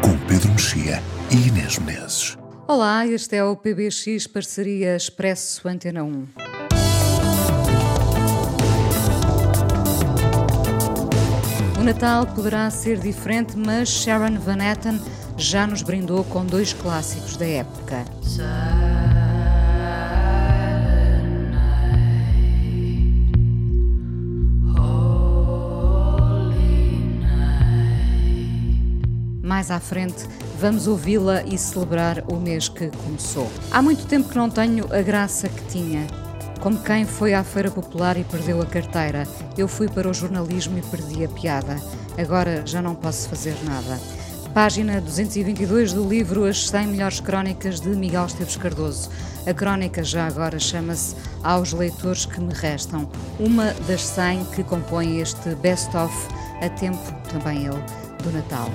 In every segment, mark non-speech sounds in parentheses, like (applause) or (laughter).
com Pedro Mexia e Inês Menezes. Olá, este é o PBX Parceria Expresso Antena 1. O Natal poderá ser diferente, mas Sharon Van Etten já nos brindou com dois clássicos da época. Mais à frente, vamos ouvi-la e celebrar o mês que começou. Há muito tempo que não tenho a graça que tinha. Como quem foi à Feira Popular e perdeu a carteira. Eu fui para o jornalismo e perdi a piada. Agora já não posso fazer nada. Página 222 do livro As 100 Melhores Crónicas de Miguel Esteves Cardoso. A crónica já agora chama-se Aos Leitores que Me Restam, uma das 100 que compõem este best-of, a tempo, também ele, do Natal.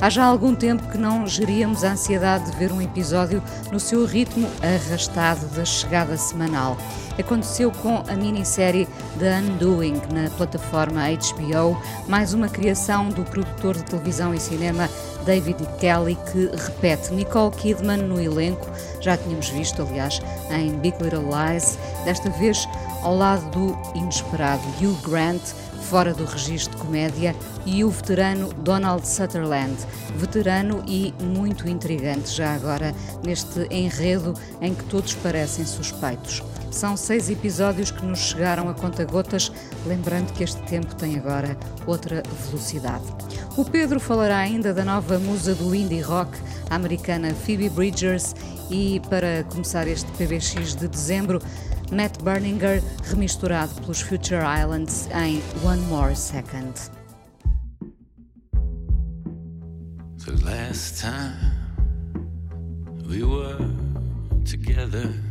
Há já algum tempo que não geríamos a ansiedade de ver um episódio no seu ritmo arrastado da chegada semanal. Aconteceu com a minissérie The Undoing na plataforma HBO, mais uma criação do produtor de televisão e cinema David Kelly, que repete Nicole Kidman no elenco, já tínhamos visto, aliás, em Big Little Lies, desta vez ao lado do inesperado Hugh Grant, fora do registro de comédia, e o veterano Donald Sutherland, veterano e muito intrigante já agora neste enredo em que todos parecem suspeitos. São seis episódios que nos chegaram a conta-gotas, lembrando que este tempo tem agora outra velocidade. O Pedro falará ainda da nova musa do indie rock, a americana Phoebe Bridgers, e para começar este PBX de dezembro, Matt Berninger remisturado pelos Future Islands em One More Second. The last time we were together.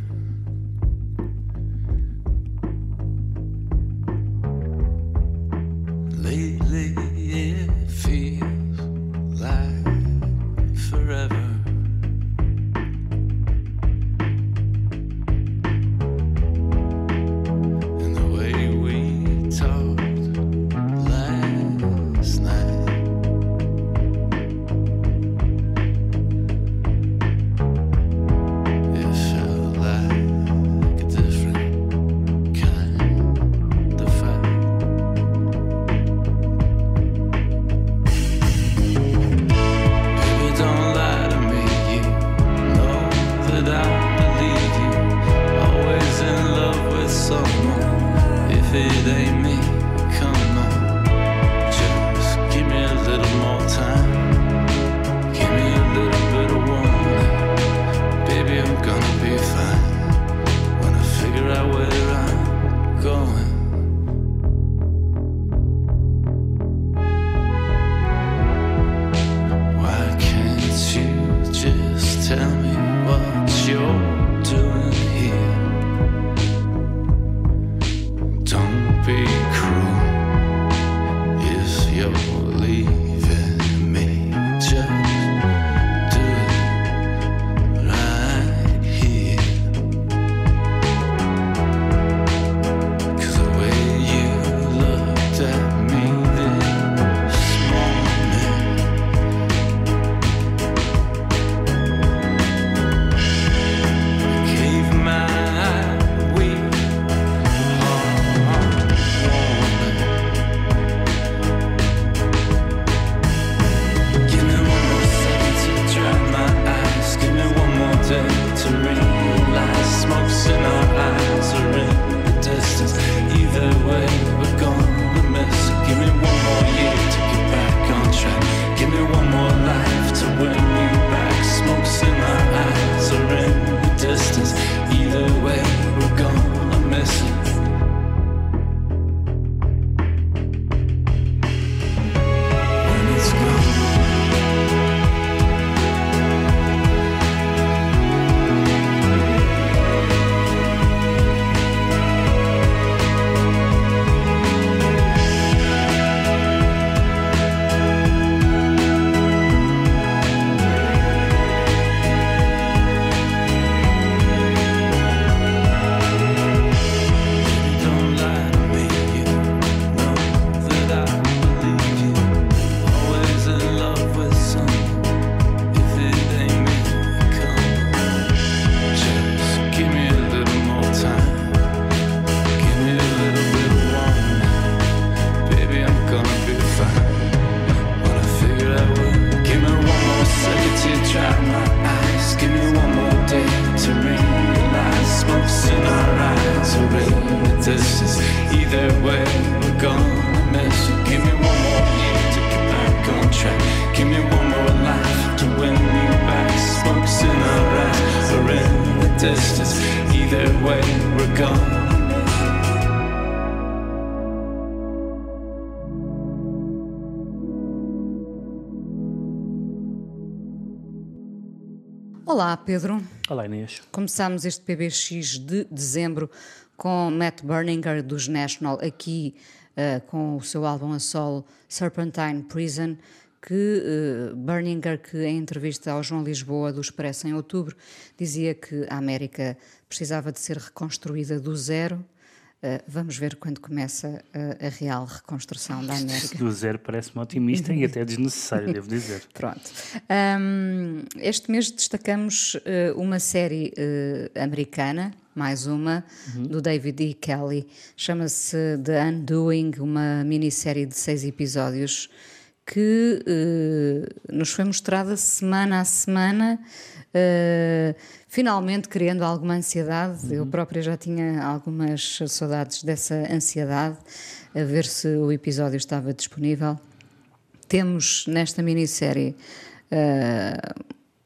Pedro. Olá, Inês. Começámos este PBX de dezembro com Matt Berninger dos National aqui uh, com o seu álbum a solo Serpentine Prison, que uh, Berninger, que em entrevista ao João Lisboa do Expresso em outubro, dizia que a América precisava de ser reconstruída do zero. Uh, vamos ver quando começa uh, a real reconstrução da América. Do zero parece-me otimista e até (laughs) desnecessário, devo dizer. Pronto. Um, este mês destacamos uh, uma série americana, mais uma, uhum. do David E. Kelly. Chama-se The Undoing, uma minissérie de seis episódios que nos foi mostrada semana a semana uh, finalmente criando alguma ansiedade. Uhum. Eu própria já tinha algumas saudades dessa ansiedade, a ver se o episódio estava disponível. Temos nesta minissérie uh,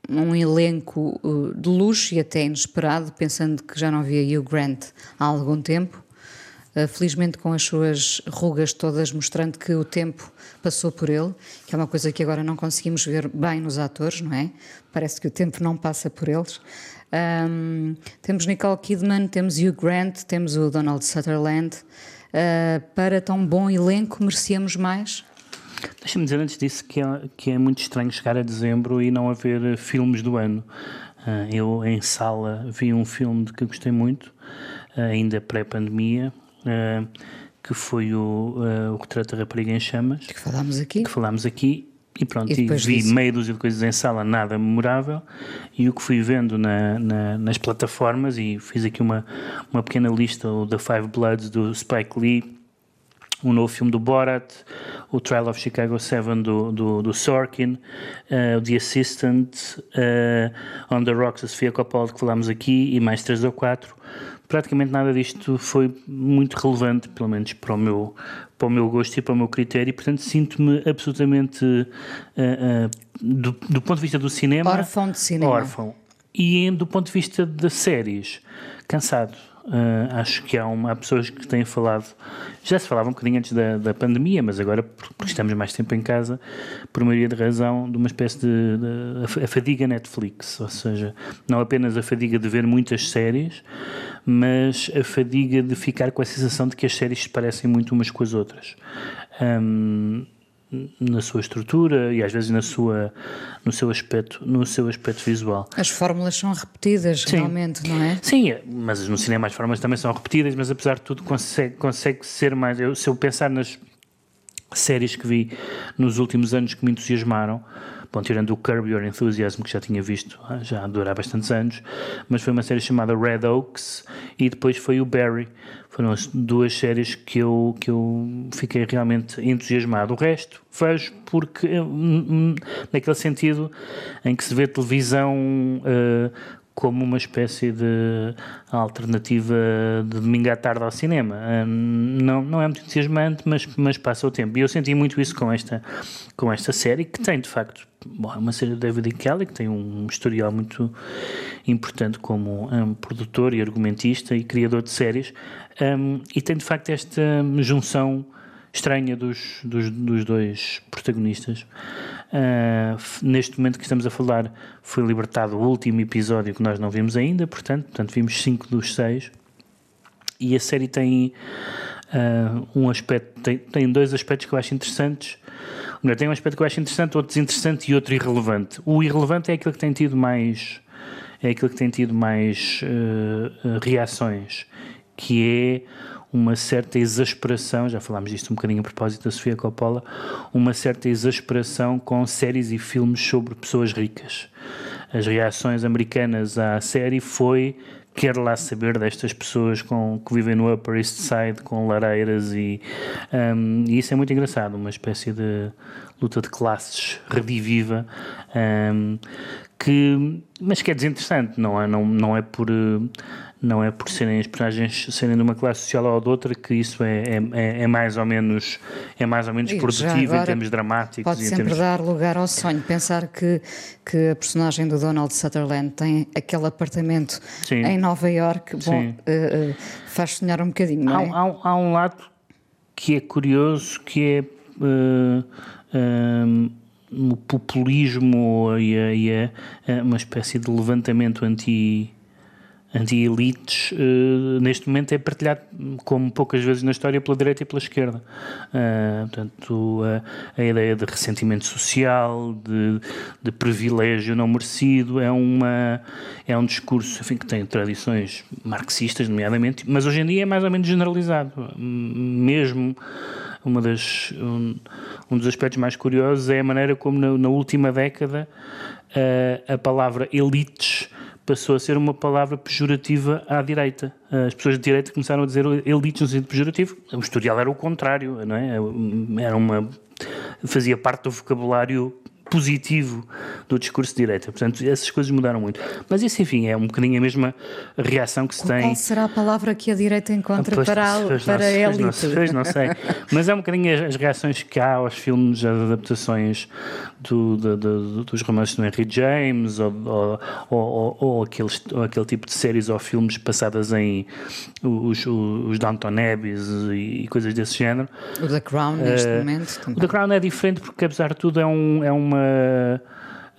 um elenco uh, de luxo e até inesperado, pensando que já não havia Hugh Grant há algum tempo. Uh, felizmente com as suas rugas todas, mostrando que o tempo passou por ele, que é uma coisa que agora não conseguimos ver bem nos atores, não é? Parece que o tempo não passa por eles. Um, temos Nicole Kidman, temos Hugh Grant, temos o Donald Sutherland. Uh, para tão bom elenco, merecíamos mais? Deixa-me dizer antes disso que é, que é muito estranho chegar a dezembro e não haver filmes do ano. Uh, eu, em sala, vi um filme de que gostei muito, uh, ainda pré-pandemia, que foi o, o Retrato da Rapariga em Chamas. Que falámos aqui. Que falámos aqui e pronto, e, e vi disso... meia dúzia de coisas em sala, nada memorável, e o que fui vendo na, na, nas plataformas, e fiz aqui uma, uma pequena lista, o The Five Bloods do Spike Lee, o novo filme do Borat, o Trial of Chicago 7 do, do, do Sorkin, uh, The Assistant, uh, On the Rocks, a Sofia Coppola, que falámos aqui, e mais três ou quatro praticamente nada disto foi muito relevante, pelo menos para o meu, para o meu gosto e para o meu critério, e portanto sinto-me absolutamente, uh, uh, do, do, ponto de vista do cinema, órfão de cinema. Órfão. E do ponto de vista das séries, cansado. Uh, acho que há, uma, há pessoas que têm falado, já se falava um bocadinho antes da, da pandemia, mas agora, porque estamos mais tempo em casa, por maioria de razão, de uma espécie de, de a fadiga Netflix, ou seja, não apenas a fadiga de ver muitas séries, mas a fadiga de ficar com a sensação de que as séries se parecem muito umas com as outras. Um, na sua estrutura e às vezes na sua no seu aspecto no seu aspecto visual as fórmulas são repetidas Sim. realmente não é Sim mas no cinema as fórmulas também são repetidas mas apesar de tudo consegue consegue ser mais eu, se eu pensar nas séries que vi nos últimos anos que me entusiasmaram Bom, tirando o Curb Your Enthusiasm, que já tinha visto ah, já há bastantes anos, mas foi uma série chamada Red Oaks e depois foi o Barry. Foram as duas séries que eu, que eu fiquei realmente entusiasmado. O resto vejo porque, naquele sentido em que se vê televisão uh, como uma espécie de alternativa de domingo à tarde ao cinema. Hum, não, não é muito entusiasmante, mas, mas passa o tempo. E eu senti muito isso com esta, com esta série, que tem de facto bom, é uma série do David Kelly, que tem um historial muito importante como um, produtor e argumentista e criador de séries, um, e tem de facto esta junção estranha dos, dos, dos dois protagonistas. Uh, neste momento que estamos a falar, foi libertado o último episódio que nós não vimos ainda, portanto, portanto vimos cinco dos seis. E a série tem uh, um aspecto, tem, tem dois aspectos que eu acho interessantes. Tem um aspecto que eu acho interessante, outro desinteressante e outro irrelevante. O irrelevante é aquele que tem tido mais é aquele que tem tido mais uh, reações, que é uma certa exasperação, já falámos disto um bocadinho a propósito da Sofia Coppola, uma certa exasperação com séries e filmes sobre pessoas ricas. As reações americanas à série foi quer lá saber destas pessoas com, que vivem no Upper East Side com lareiras e, um, e isso é muito engraçado, uma espécie de luta de classes rediviva um, que, mas que é desinteressante, não é, não, não é por não é por serem as personagens serem de uma classe social ou de outra que isso é, é, é mais ou menos é mais ou menos E produtivo em termos dramáticos Pode em sempre termos... dar lugar ao sonho. Pensar que, que a personagem do Donald Sutherland tem aquele apartamento Sim. em Nova York, bom, eh, eh, faz sonhar um bocadinho, não há, é? há um- há um lado que é curioso que é eh, o populismo e, a- e a- a- uma espécie de levantamento anti anti-elites eh, neste momento é partilhado como poucas vezes na história pela direita e pela esquerda. Eh, portanto a, a ideia de ressentimento social de, de privilégio não merecido é uma é um discurso enfim, que tem tradições marxistas nomeadamente mas hoje em dia é mais ou menos generalizado. Mesmo uma das, um, um dos aspectos mais curiosos é a maneira como na, na última década eh, a palavra elites passou a ser uma palavra pejorativa à direita. As pessoas de direita começaram a dizer elites no sentido pejorativo. O historial era o contrário, não é? Era uma fazia parte do vocabulário positivo do discurso de direita. Portanto, essas coisas mudaram muito. Mas isso, enfim, é um bocadinho a mesma reação que se tem. Qual será a palavra que a direita encontra Pois, para, a- para não, a elite? não, sei, pois não sei. (laughs) Mas é um bocadinho as, as reações que há aos filmes, às adaptações do, do- do- dos romances do Henry James ou, ou, ou, ou- aqueles, ou aquele tipo de séries ou filmes passadas em os, os, Downton Abbeys e, coisas desse género. O The Crown, neste Eh, momento, O também. The Crown é diferente porque, apesar de tudo, é, um, é uma.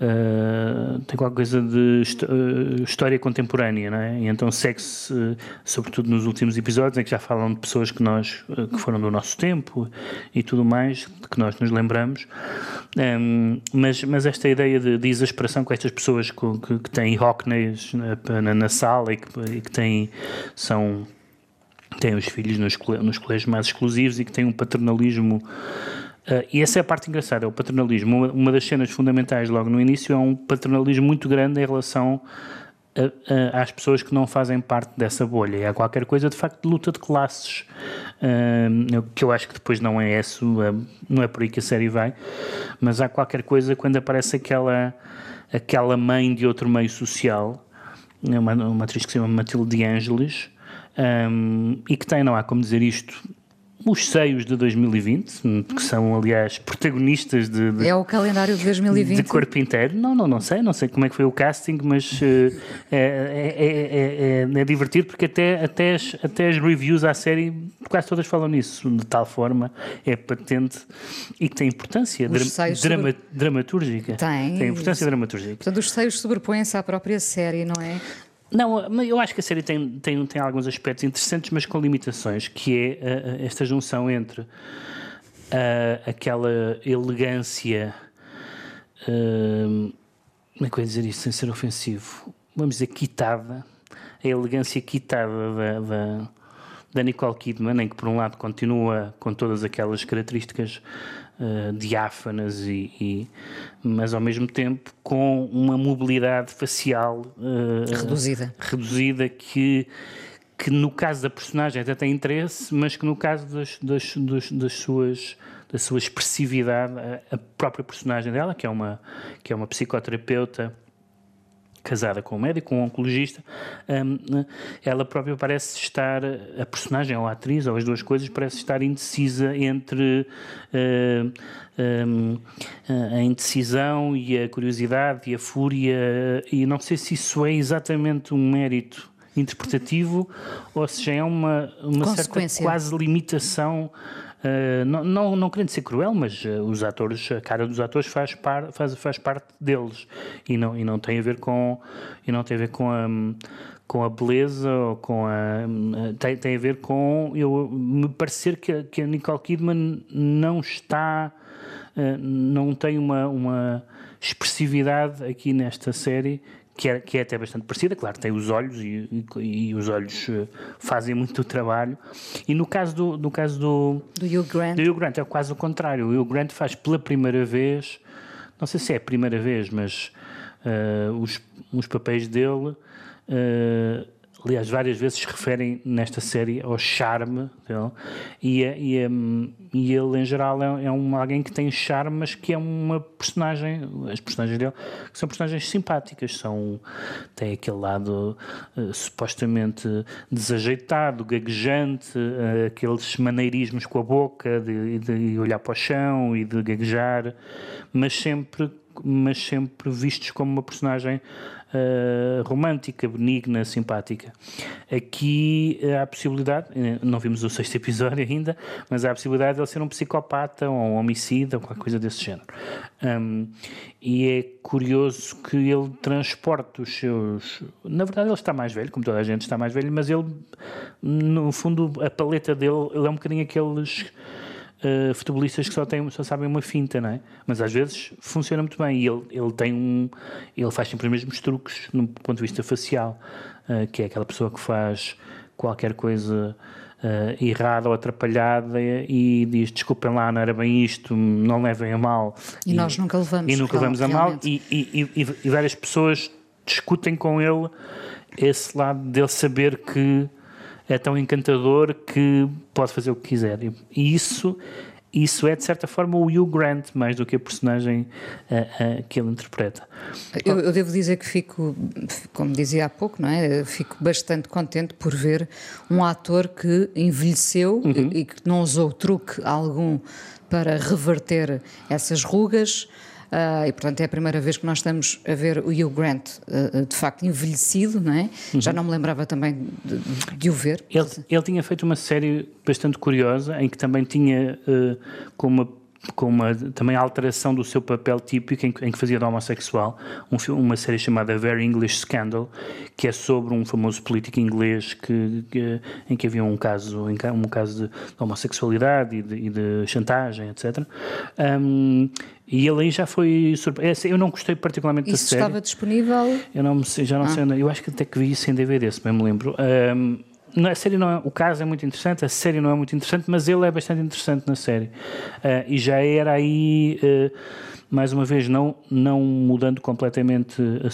Eh, tem qualquer coisa de eh, história contemporânea, não é? E então segue-se, eh, sobretudo nos últimos episódios, em que já falam de pessoas que nós que foram do nosso tempo e tudo mais, que nós nos lembramos. Ehm, mas, mas esta ideia de, de exasperação com estas pessoas com- que, que têm Hockneys na, na, na sala e que, e que têm, são têm os filhos nos, nos colégios mais exclusivos e que têm um paternalismo. Ah, e essa é a parte engraçada, é o paternalismo. Uma, uma das cenas fundamentais logo no início é um paternalismo muito grande em relação a- a- às pessoas que não fazem parte dessa bolha. E há qualquer coisa de facto de luta de classes, ah, que eu acho que depois não é isso, ah, não é por aí que a série vai, mas há qualquer coisa quando aparece aquela, aquela mãe de outro meio social, uma, uma atriz que se chama Matilde de Ângeles, um, e que tem, não há como dizer isto, os seios de 2020, que são, aliás, protagonistas de, de, É o calendário de 2020. de corpo inteiro. Não, não, não sei, não sei como é que foi o casting, mas eh, é, é, é, é, divertido porque até, até, as, até as reviews à série quase todas falam nisso, de tal forma é patente e que tem importância dra- drama- sobre- dramatúrgica. Tem. Tem importância dramatúrgica. Portanto, os seios sobrepõem-se à própria série, não é? Não, eu acho que a série tem, tem, tem alguns aspectos interessantes, mas com limitações, que é ah, esta junção entre ah, aquela elegância, como é que eu ia dizer isso sem ser ofensivo? Vamos dizer quitada, a elegância quitada da, da, da Nicole Kidman, em que por um lado continua com todas aquelas características ah, diáfanas e, e- mas ao mesmo tempo com uma mobilidade facial ah, Reduzida. reduzida que que no caso da personagem até tem interesse, mas que no caso das, das, das, das suas da sua expressividade, a, a própria personagem dela, que é uma que é uma psicoterapeuta casada com um médico, com um oncologista, hum, ela própria parece estar, a personagem ou a atriz, ou as duas coisas, parece estar indecisa entre hum, hum, a indecisão e a curiosidade e a fúria, e não sei se isso é exatamente um mérito interpretativo ou se já é uma, uma certa quase limitação Uh, não, não, não querendo ser cruel, mas uh, os atores, a cara dos atores faz, par, faz, faz parte deles. E não, e não tem a ver com e não tem a ver com a, com a beleza ou com a tem, tem a ver com eu me parecer que, que a Nicole Kidman não está não tem uma, uma expressividade aqui nesta série que é, que é até bastante parecida, claro, tem os olhos e, e- e os olhos eh, fazem muito o trabalho. E no caso do, no caso do, Do Hugh Grant. do Hugh Grant é quase o contrário. O Hugh Grant faz pela primeira vez, não sei se é a primeira vez, mas eh, os, os papéis dele eh, aliás, várias vezes se referem nesta série ao charme dele, e, e, e ele, em geral, é, é um, alguém que tem charme, mas que é uma personagem, as personagens dele, que são personagens simpáticas, são, tem aquele lado uh, supostamente desajeitado, gaguejante, uh, aqueles maneirismos com a boca, de, de olhar para o chão e de gaguejar, mas sempre mas sempre vistos como uma personagem uh, romântica, benigna, simpática. Aqui há a possibilidade, eh, não vimos o sexto (laughs) episódio ainda, mas há a possibilidade de ele ser um psicopata ou um homicida ou qualquer coisa desse género. Um, e é curioso que ele transporte os seus. Na verdade, ele está mais velho, como toda a gente está mais velho, mas ele, no fundo, a paleta dele, ele é um bocadinho aqueles uh, futebolistas que só, têm, só sabem uma finta, não é? Mas às vezes funciona muito bem e ele, ele tem um. Ele faz sempre os mesmos truques no ponto de vista facial, uh, que é aquela pessoa que faz qualquer coisa. Uh, errada ou atrapalhada e diz desculpem lá, não era bem isto, não levem a mal. E, e nós nunca levamos. E nunca levamos a mal e, e, e, e várias pessoas discutem com ele esse lado dele saber que é tão encantador que pode fazer o que quiser. E isso, isso é, de certa forma, o Hugh Grant, mais do que a personagem uh, uh, que ele interpreta. Eu, eu, devo dizer que fico, como dizia há pouco, não é? Fico bastante contente por ver um ator que envelheceu uhum. e que não usou truque algum para reverter essas rugas. Uh, e portanto é a primeira vez que nós estamos a ver o Hugh Grant uh, de facto envelhecido, não é? Uhum. Já não me lembrava também de, de o ver. Ele, ele, tinha feito uma série bastante curiosa em que também tinha uh, como uma com uma também alteração do seu papel típico em, em que fazia de homossexual, um, uma série chamada Very English Scandal, que é sobre um famoso político inglês que, que em que havia um caso, um caso de homossexualidade e de, e de chantagem, etc. Um, e ele aí já foi surpreso. Eu não gostei particularmente Isso da série. estava disponível? Eu não já não ah. sei onde. Eu acho que até que vi isso em DVD, se bem me lembro. Um, a série não é, o caso é muito interessante, a série não é muito interessante, mas ele é bastante interessante na série. Uh, e já era aí, uh, mais uma vez, não, não mudando completamente a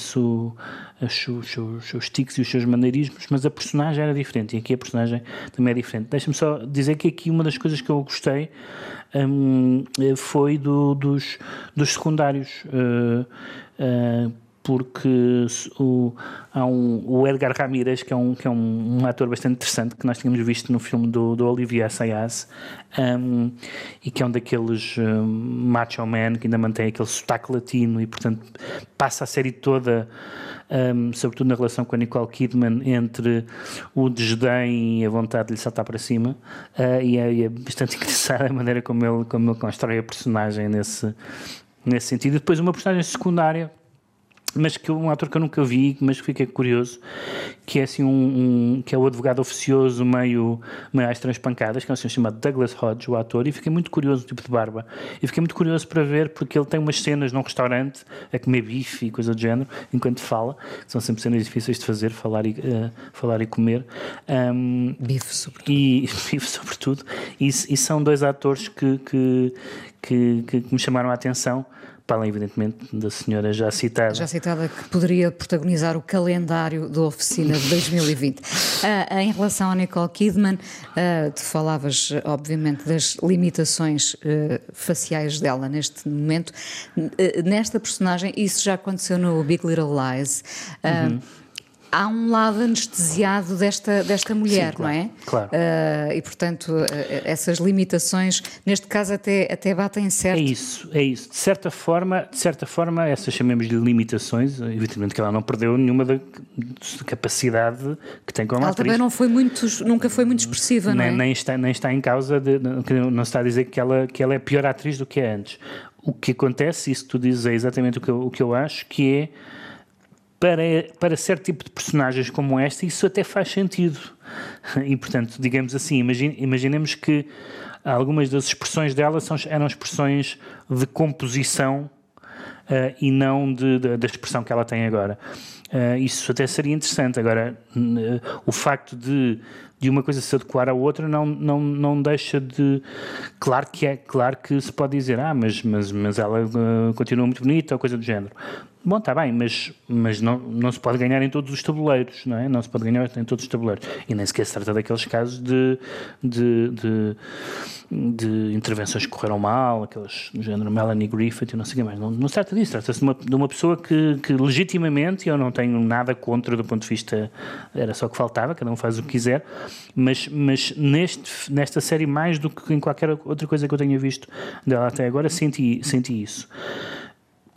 os, seus, os seus tics e os seus maneirismos, mas a personagem era diferente e aqui a personagem também é diferente. Deixa-me só dizer que aqui uma das coisas que eu gostei um, foi do, dos, dos secundários. Uh, porque o, há um, o Edgar Ramírez, que é, um, que é um, um, ator bastante interessante, que nós tínhamos visto no filme do, do Olivier Assayas, um, e que é um daqueles um, macho man que ainda mantém aquele sotaque latino e, portanto, passa a série toda, um, sobretudo na relação com a Nicole Kidman, entre o desdém e a vontade de lhe saltar para cima, uh, e, é, e, é, bastante (laughs) engraçada a maneira como ele, como ele constrói a personagem nesse, nesse sentido. Depois uma personagem secundária mas que um ator que eu nunca vi, mas que fiquei curioso, que é assim um, um que é o advogado oficioso meio, meio às transpancadas, que é um senhor chamado Douglas Hodge, o ator, e fiquei muito curioso, tipo de barba, e fiquei muito curioso para ver, porque ele tem umas cenas num restaurante a comer bife e coisa do género, enquanto fala, são sempre cenas difíceis de fazer, falar e, uh, falar e comer. Um, bife sobretudo. E, (laughs) bife sobretudo, e, e são dois atores que, que, que, que me chamaram a atenção, para além, evidentemente, da senhora já citada. Já citada, que poderia protagonizar o calendário da oficina de 2020. uh, (laughs) ah, em relação a Nicole Kidman, uh, tu falavas, obviamente, das limitações uh, faciais dela neste momento. nesta personagem, isso já aconteceu no Big Little Lies. Uhum há um lado anestesiado desta, desta mulher, Sim, claro, não é? Claro. Uh, e, portanto, uh, essas limitações, neste caso, até, até batem certo. É isso, é isso. De certa forma, de certa forma essas chamemos-lhe limitações, evidentemente que ela não perdeu nenhuma da, capacidade que tem como ela atriz. também não foi muito, nunca foi muito expressiva, nem, não é? Nem está, nem está em causa, de, não se está a dizer que ela, que ela é pior atriz do que é antes. O que acontece, isso que tu dizes é exatamente o que eu, o que eu acho, que é para, para certo tipo de personagens como esta, isso até faz sentido. E, portanto, digamos assim, imagine, imaginemos que algumas das expressões dela são, eram expressões de composição uh, e não de, de, da expressão que ela tem agora. Uh, isso até seria interessante. Agora, uh, o facto de de uma coisa se adequar à outra não, não, não deixa de. Claro que é, claro que se pode dizer, ah, mas, mas, mas ela continua muito bonita ou coisa do género. Bom, está bem, mas, mas não, não se pode ganhar em todos os tabuleiros, não é? Não se pode ganhar em todos os tabuleiros. E nem sequer se trata daqueles casos de, de, de, de intervenções que correram mal, aqueles do género Melanie Griffith e não sei o que mais. Não, não se trata disso, trata-se de uma, de uma pessoa que, que legitimamente, eu não tenho nada contra do ponto de vista, era só que faltava, cada um faz o que quiser, mas, mas neste, nesta série, mais do que em qualquer outra coisa que eu tenha visto dela até agora, senti, senti isso.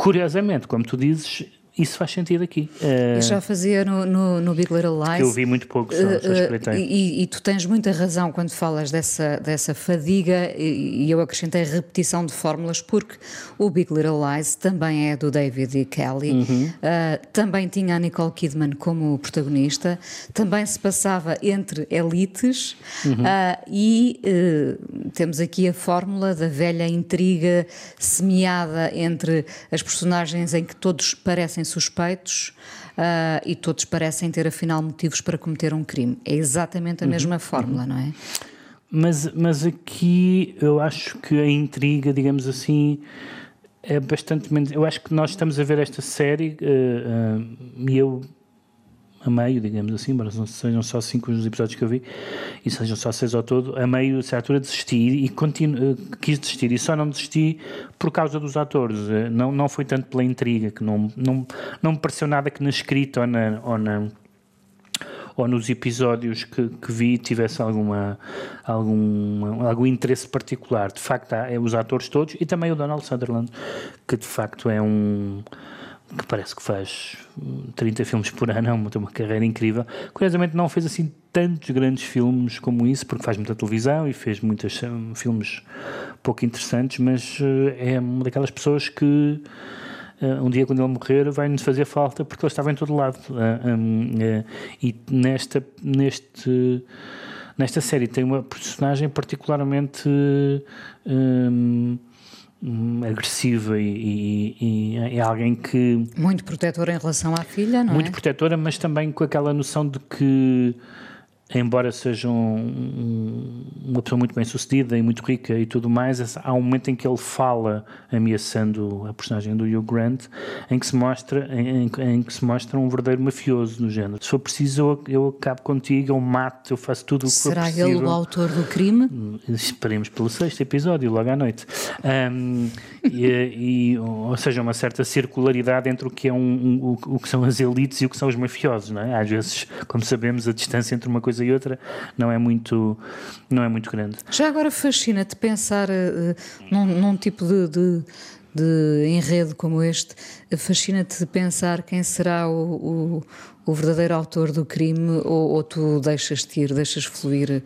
Curiosamente, como tu dizes, isso faz sentido aqui. Uh, eu já fazia no, no, no, Big Little Lies. Que eu vi muito pouco, só, uh, uh, e, e, tu tens muita razão quando falas dessa, dessa fadiga, e, e, eu acrescentei repetição de fórmulas, porque o Big Little Lies também é do David E. Kelly, uhum. também tinha a Nicole Kidman como protagonista, também se passava entre elites, uhum. e temos aqui a fórmula da velha intriga semeada entre as personagens em que todos parecem parecem suspeitos uh, e todos parecem ter afinal motivos para cometer um crime. É exatamente a uhum. mesma fórmula, uhum. não é? Mas, mas aqui eu acho que a intriga, digamos assim, é bastante menos. Eu acho que nós estamos a ver esta série uh, uh, e eu a meio, digamos assim, mas não sejam só cinco os episódios que eu vi e sejam só seis ao todo, a meio, a certa altura, desisti e continuo, eh, quis desistir e só não desisti por causa dos atores, eh, não, não foi tanto pela intriga, que não, não, não me pareceu nada que na escrita ou na, ou na ou nos episódios que, que, vi tivesse alguma, algum, algum interesse particular. De facto, há é os atores todos e também o Donald Sutherland, que de facto é um que parece que faz 30 filmes por ano, é tem uma carreira incrível. Curiosamente não fez assim tantos grandes filmes como isso, porque faz muita televisão e fez muitos filmes pouco interessantes, mas eh, é uma daquelas pessoas que eh, um dia quando ele morrer vai-nos fazer falta porque ele estava em todo lado. Eh, e nesta, neste, nesta série tem uma personagem particularmente Hum, agressiva e, e, e, é alguém que. Muito protetora em relação à filha, não muito é? Muito protetora, mas também com aquela noção de que embora seja um, uma pessoa muito bem sucedida e muito rica e tudo mais, há um momento em que ele fala ameaçando a personagem do Hugh Grant, em que se mostra, em, em que se mostra um verdadeiro mafioso no género. Se for preciso, eu, eu acabo contigo, eu mato, eu faço tudo o que Será for possível. ele o autor do crime? Hum, esperemos pelo sexto episódio, logo à noite. Um, e, e, ou seja, uma certa circularidade entre o que, é um, um, o, o que são as elites e o que são os mafiosos, não é? Às vezes, como sabemos, a distância entre uma coisa e outra não é muito, não é muito grande. Já agora fascina-te pensar uh, num, num, tipo de, de, de, enredo como este, fascina-te pensar quem será o, o, o, verdadeiro autor do crime ou, ou tu deixas-te ir, deixas fluir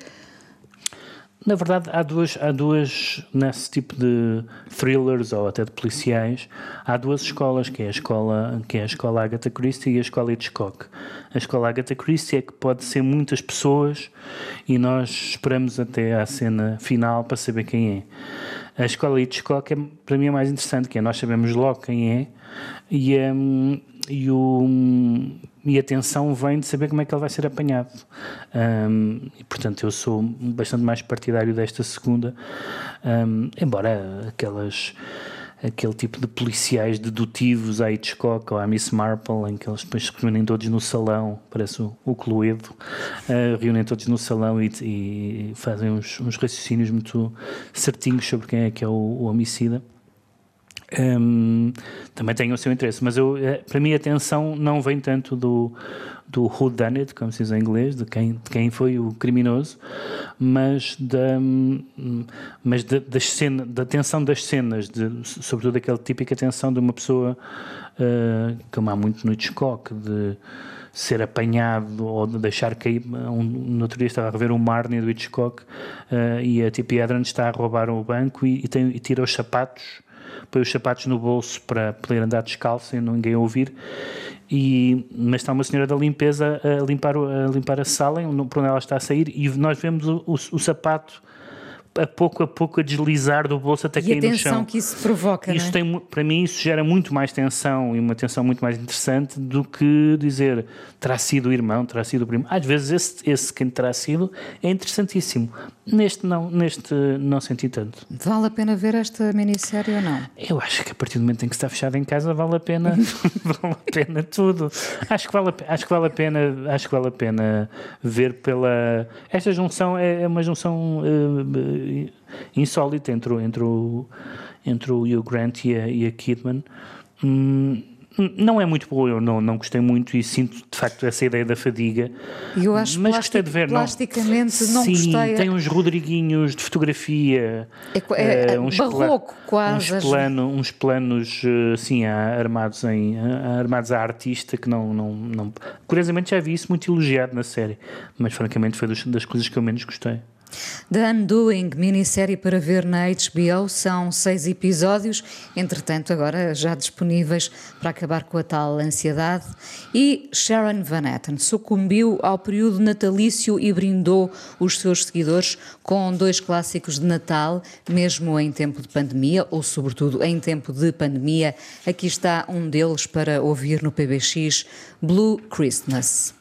na verdade, há duas, há duas, nesse tipo de thrillers ou até de policiais, há duas escolas, que é a escola, que é a escola Agatha Christie e a escola Hitchcock. A escola Agatha Christie é que pode ser muitas pessoas e nós esperamos até à cena final para saber quem é. A escola Hitchcock é, para mim é mais interessante, que é nós sabemos logo quem é e, um, e o e a tensão vem de saber como é que ele vai ser apanhado. Um, e, portanto, eu sou bastante mais partidário desta segunda, um, embora aquelas aquele tipo de policiais dedutivos à Hitchcock ou à Miss Marple, em que eles depois se reúnem todos no salão, parece o, o Cluedo, uh, reúnem todos no salão e, e fazem uns, uns, raciocínios muito certinhos sobre quem é que é o, o homicida. Um, também tem o seu interesse, mas eu, eh, para mim a atenção não vem tanto do, do who done it, como se diz em inglês, de quem, de quem foi o criminoso, mas da, mas da, das cena, da atenção das cenas, de, sobretudo aquela típica atenção de uma pessoa, uh, como há muito no Hitchcock, de ser apanhado ou de deixar cair. Um, no outro dia estava a ver o Marnie do Hitchcock uh, e a Tippi Hedren está a roubar o banco e, e, tem, e tira os sapatos põe os sapatos no bolso para poder andar descalço e ninguém ouvir. E, mas está uma senhora da limpeza a limpar, a limpar a sala por onde ela está a sair e nós vemos o, o, o sapato a pouco a pouco a deslizar do bolso até E a cair no tensão chão. que isso provoca, Isso não é? tem, para mim, isso gera muito mais tensão e uma tensão muito mais interessante do que dizer terá sido o irmão, terá sido o primo. Às vezes, esse, esse quem terá sido é interessantíssimo. Neste não, neste não senti tanto. Vale a pena ver esta minissérie ou não? Eu acho que a partir do momento em que está fechado em casa vale a pena, (laughs) vale a pena tudo. Acho que vale a, acho que vale a pena, acho que vale a pena ver pela esta junção é é uma junção insólita entre o, entre o entre o Hugh Grant e a, e a Kidman. Hum, não é muito boa, eu não, não gostei muito e sinto de facto essa ideia da fadiga. Eu acho mas gostei de ver. não- plasticamente não Sim, gostei. tem uns rodriguinhos de fotografia. É é, eh, uns barroco, quase, Uns, plano, uns planos assim, a- armados, em, a- armados à artista que não, não, não. Curiosamente já vi isso muito elogiado na série, mas francamente foi das coisas que eu menos gostei. The Undoing, minissérie para ver na HBO, são seis episódios, entretanto, agora já disponíveis para acabar com a tal ansiedade. E Sharon Van Etten sucumbiu ao período natalício e brindou os seus seguidores com dois clássicos de Natal, mesmo em tempo de pandemia, ou sobretudo em tempo de pandemia. Aqui está um deles para ouvir no PBX: Blue Christmas.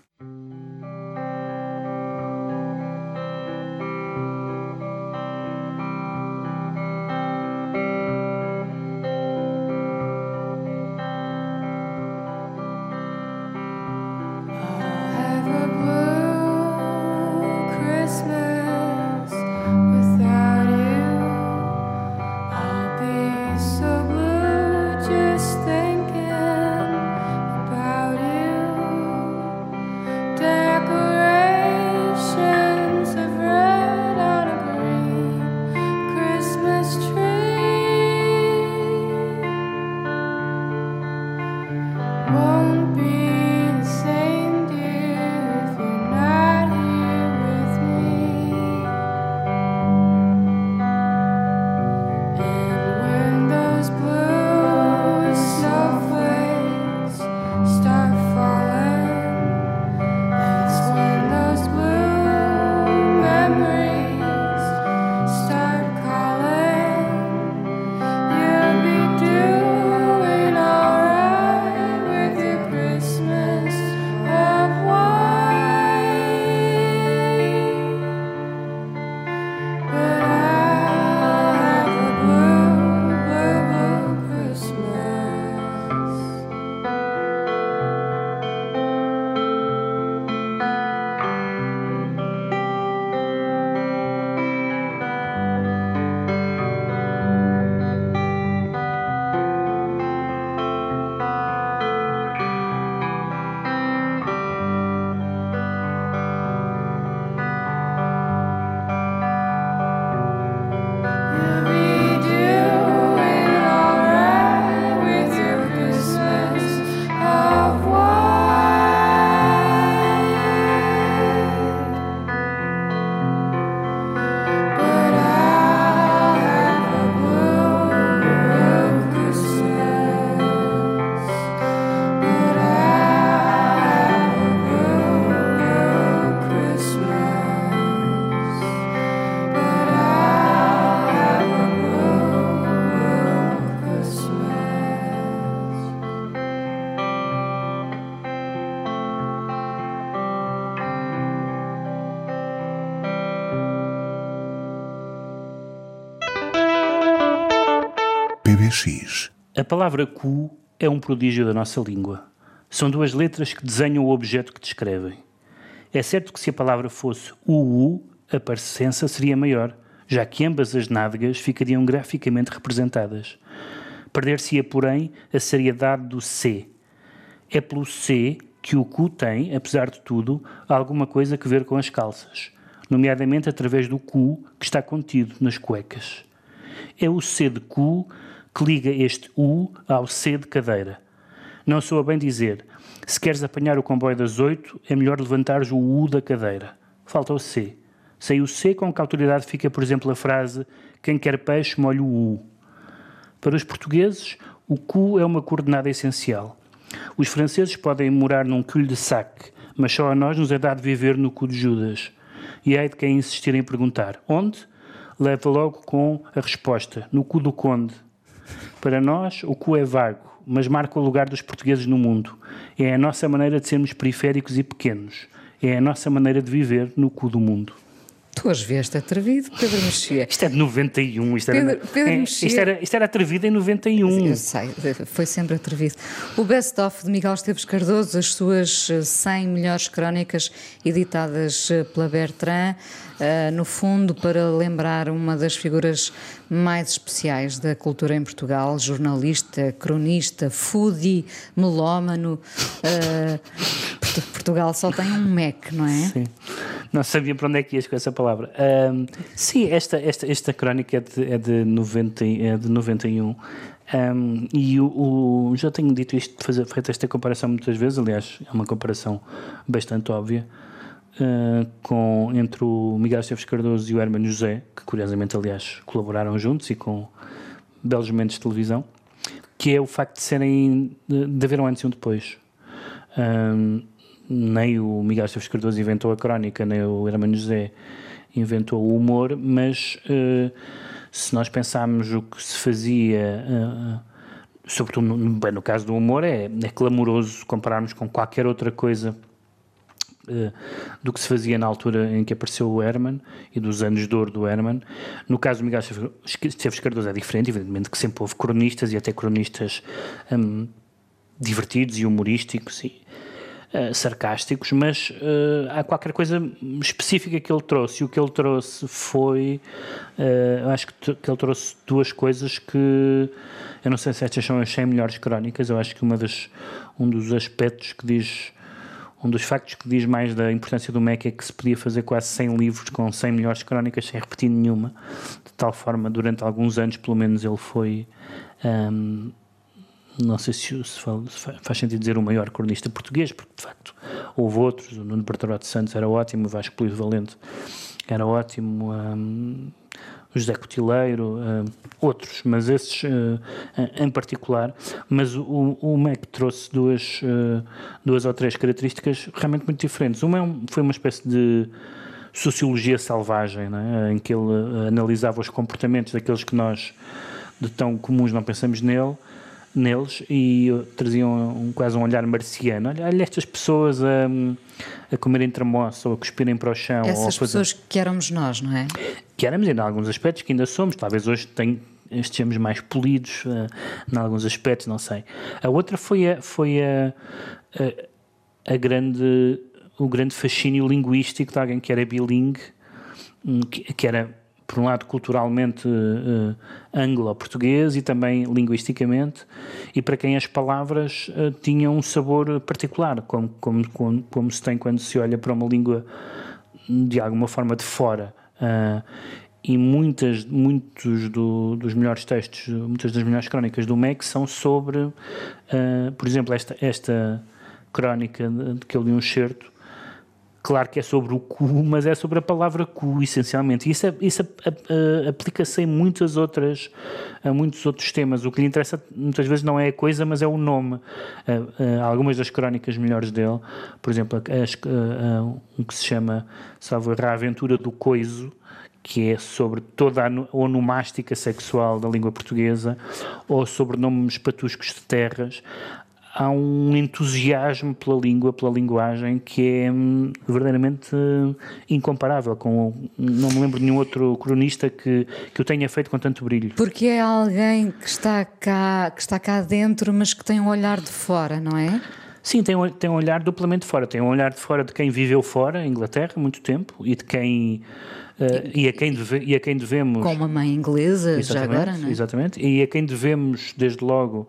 PBX. A palavra cu é um prodígio da nossa língua. São duas letras que desenham o objeto que descrevem. É certo que se a palavra fosse UU, a parecença seria maior, já que ambas as nádegas ficariam graficamente representadas. Perder-se-ia, porém, a seriedade do C. É pelo C que o cu tem, apesar de tudo, alguma coisa que ver com as calças, nomeadamente através do cu que está contido nas cuecas. É o C de cu que liga este U ao C de cadeira. Não sou a bem dizer, se queres apanhar o comboio das oito, é melhor levantares o U da cadeira. Falta o C. Sem o C, com que autoridade fica, por exemplo, a frase quem quer peixe molha o U. Para os portugueses, o cu é uma coordenada essencial. Os franceses podem morar num cul-de-sac, mas só a nós nos é dado viver no cu de Judas. E há de quem insistir em perguntar: onde? leva logo com a resposta: no cu do conde. Para nós, o cu é vago, mas marca o lugar dos portugueses no mundo. É a nossa maneira de sermos periféricos e pequenos. É a nossa maneira de viver no cu do mundo. Tu hoje vieste atrevido, Pedro Mexia. Isto é de 91. Isto, Pedro- era, Pedro é, Mexia. isto, era, isto era atrevido em 91. Eu sei, foi sempre atrevido. O best-of de Miguel Esteves Cardoso, as suas eh, 100 melhores crónicas editadas eh, pela Bertrand, eh, no fundo para lembrar uma das figuras mais especiais da cultura em Portugal, jornalista, cronista, foodie, melómano. Portu- Portugal só tem um Mac, não é? Sim. Não sabia para onde é que ias com essa palavra. Ahm, sim, esta, esta, esta crónica é de, é de, 90, e- é de 91. Ahm, e o, o- já tenho dito isto, fazer, feito esta comparação muitas vezes, aliás, é uma comparação bastante óbvia, ah, com, entre o Miguel Esteves Cardoso e o Hermano José, que curiosamente, aliás, colaboraram juntos e com belos momentos de televisão, que é o facto de serem, de, de haver um antes e um depois. Ahm, nem o Miguel Esteves Cardoso inventou a crónica, nem o Hermano José inventou o humor, mas eh, se nós pensarmos o que se fazia, eh, sobretudo no, bem, no caso do humor, é, é clamoroso compararmos com qualquer outra coisa eh, do que se fazia na altura em que apareceu o Herman e dos anos de ouro do Herman. No caso do Miguel Esteves Cardoso é diferente, evidentemente que sempre houve cronistas e até cronistas hum, divertidos e humorísticos e eh, sarcásticos, mas eh, há qualquer coisa específica que ele trouxe. E o que ele trouxe foi. eu acho que, que ele trouxe duas coisas que. Eu não sei se estas são as 100 melhores crónicas. Eu acho que uma das, um dos aspectos que diz. Um dos factos que diz mais da importância do MEC é que se podia fazer quase 100 livros com 100 melhores crónicas sem repetir nenhuma. De tal forma, durante alguns anos, pelo menos, ele foi. ahm, não sei se, se fa- se fa- faz sentido dizer o maior cronista português, porque de facto houve outros, o Nuno Bertolado de Santos era ótimo, o Vasco Polido Valente era ótimo, hum, o José Cotileiro, hum, outros, mas esses hum, em particular. Mas o, o trouxe duas, hum, duas ou três características realmente muito diferentes. Uma é um- foi uma espécie de sociologia selvagem, não é? em que ele eh, analisava os comportamentos daqueles que nós de tão comuns não pensamos nele, neles e traziam um, quase um olhar marciano. Olha, olha estas pessoas a, a comerem tramoça ou a cuspirem para o chão. Essas fazer- pessoas que éramos nós, não é? que éramos em alguns aspectos que ainda somos, talvez hoje tem, estejamos mais polidos eh, em alguns aspectos, não sei. A outra foi a, foi a, a, a grande, o grande fascínio linguístico de alguém que era bilingue, hum, que, que era, por um lado, culturalmente eh, anglo-português e também linguisticamente, e para quem as palavras eh, tinham um sabor particular, como, como, como, como se tem quando se olha para uma língua de alguma forma de fora. Ah, e muitas, muitos do- dos melhores textos, muitas das melhores crónicas do MEC são sobre, por exemplo, esta, esta crónica de, de que eu li um excerto, claro que é sobre o cu, mas é sobre a palavra cu, essencialmente. E isso, é- isso aplica-se em muitas outras, a muitos outros temas. O que lhe interessa muitas vezes não é a coisa, mas é o nome. Algumas das crónicas melhores dele, por exemplo, as, ah, um que se chama, salvo A Aventura do Coiso, que é sobre toda a no- onomástica sexual da língua portuguesa, ou sobre nomes patuscos de terras, há um entusiasmo pela língua, pela linguagem, que é hum, verdadeiramente hum, incomparável. Com, não me lembro de nenhum outro cronista que, que o tenha feito com tanto brilho. Porque é alguém que está cá, que está cá dentro, mas que tem um olhar de fora, não é? Sim, tem um, tem um olhar duplamente fora. Tem um olhar de fora de quem viveu fora, em Inglaterra, muito tempo, e de quem. eh, e, a quem deve- e a quem devemos. Com uma mãe inglesa, já agora, não é? Exatamente, e a quem devemos, desde logo,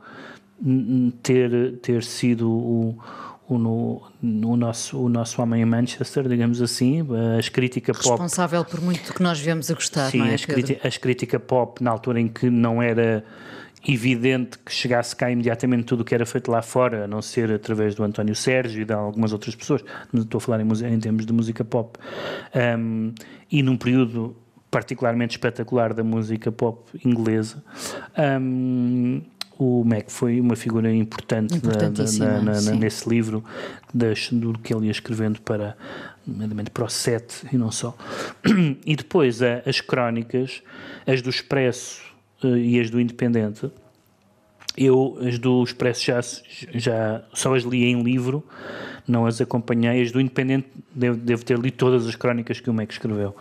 ter, ter sido o, o, no, o nosso, o nosso homem em Manchester, digamos assim, a crítica pop. Responsável por muito do que nós viemos a gostar, Sim, não é, as, criti- as crítica pop, na altura em que não era evidente que chegasse cá imediatamente tudo o que era feito lá fora, a não ser através do António Sérgio e de algumas outras pessoas, Mas estou a falar em, em termos de música pop, Um, e num período particularmente espetacular da música pop inglesa, um, o Mac foi uma figura importante da- da- na- na- nesse livro das- do que ele ia escrevendo para, nomeadamente para o Sete e não só. (clears throat) E depois as crónicas, as do Expresso eh, e as do Independente, eu as do Expresso já, já só as li em livro, não as acompanhei. As do Independente devo, devo ter lido todas as crónicas que o Mac escreveu.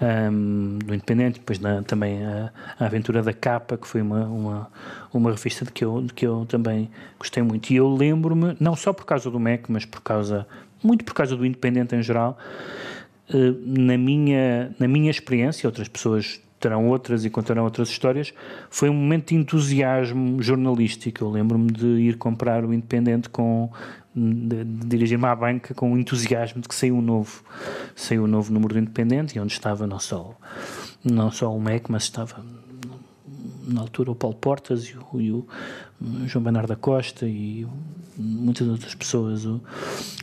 Ahm, do Independente, depois na- também a, a Aventura da Capa, que foi uma, uma, uma revista de que, eu, de que eu também gostei muito. E eu lembro-me, não só por causa do Mac, mas por causa, muito por causa do Independente em geral, eh, na minha, na minha experiência, outras pessoas terão outras e contarão outras histórias, foi um momento de entusiasmo jornalístico. Eu lembro-me de ir comprar o Independente com de, de dirigir-me à banca com o entusiasmo de que saiu um novo saiu um novo número do Independente e onde estava não só não só o MEC, mas estava na altura o Paulo Portas e o, e o João Bernardo da Costa e muitas outras pessoas, o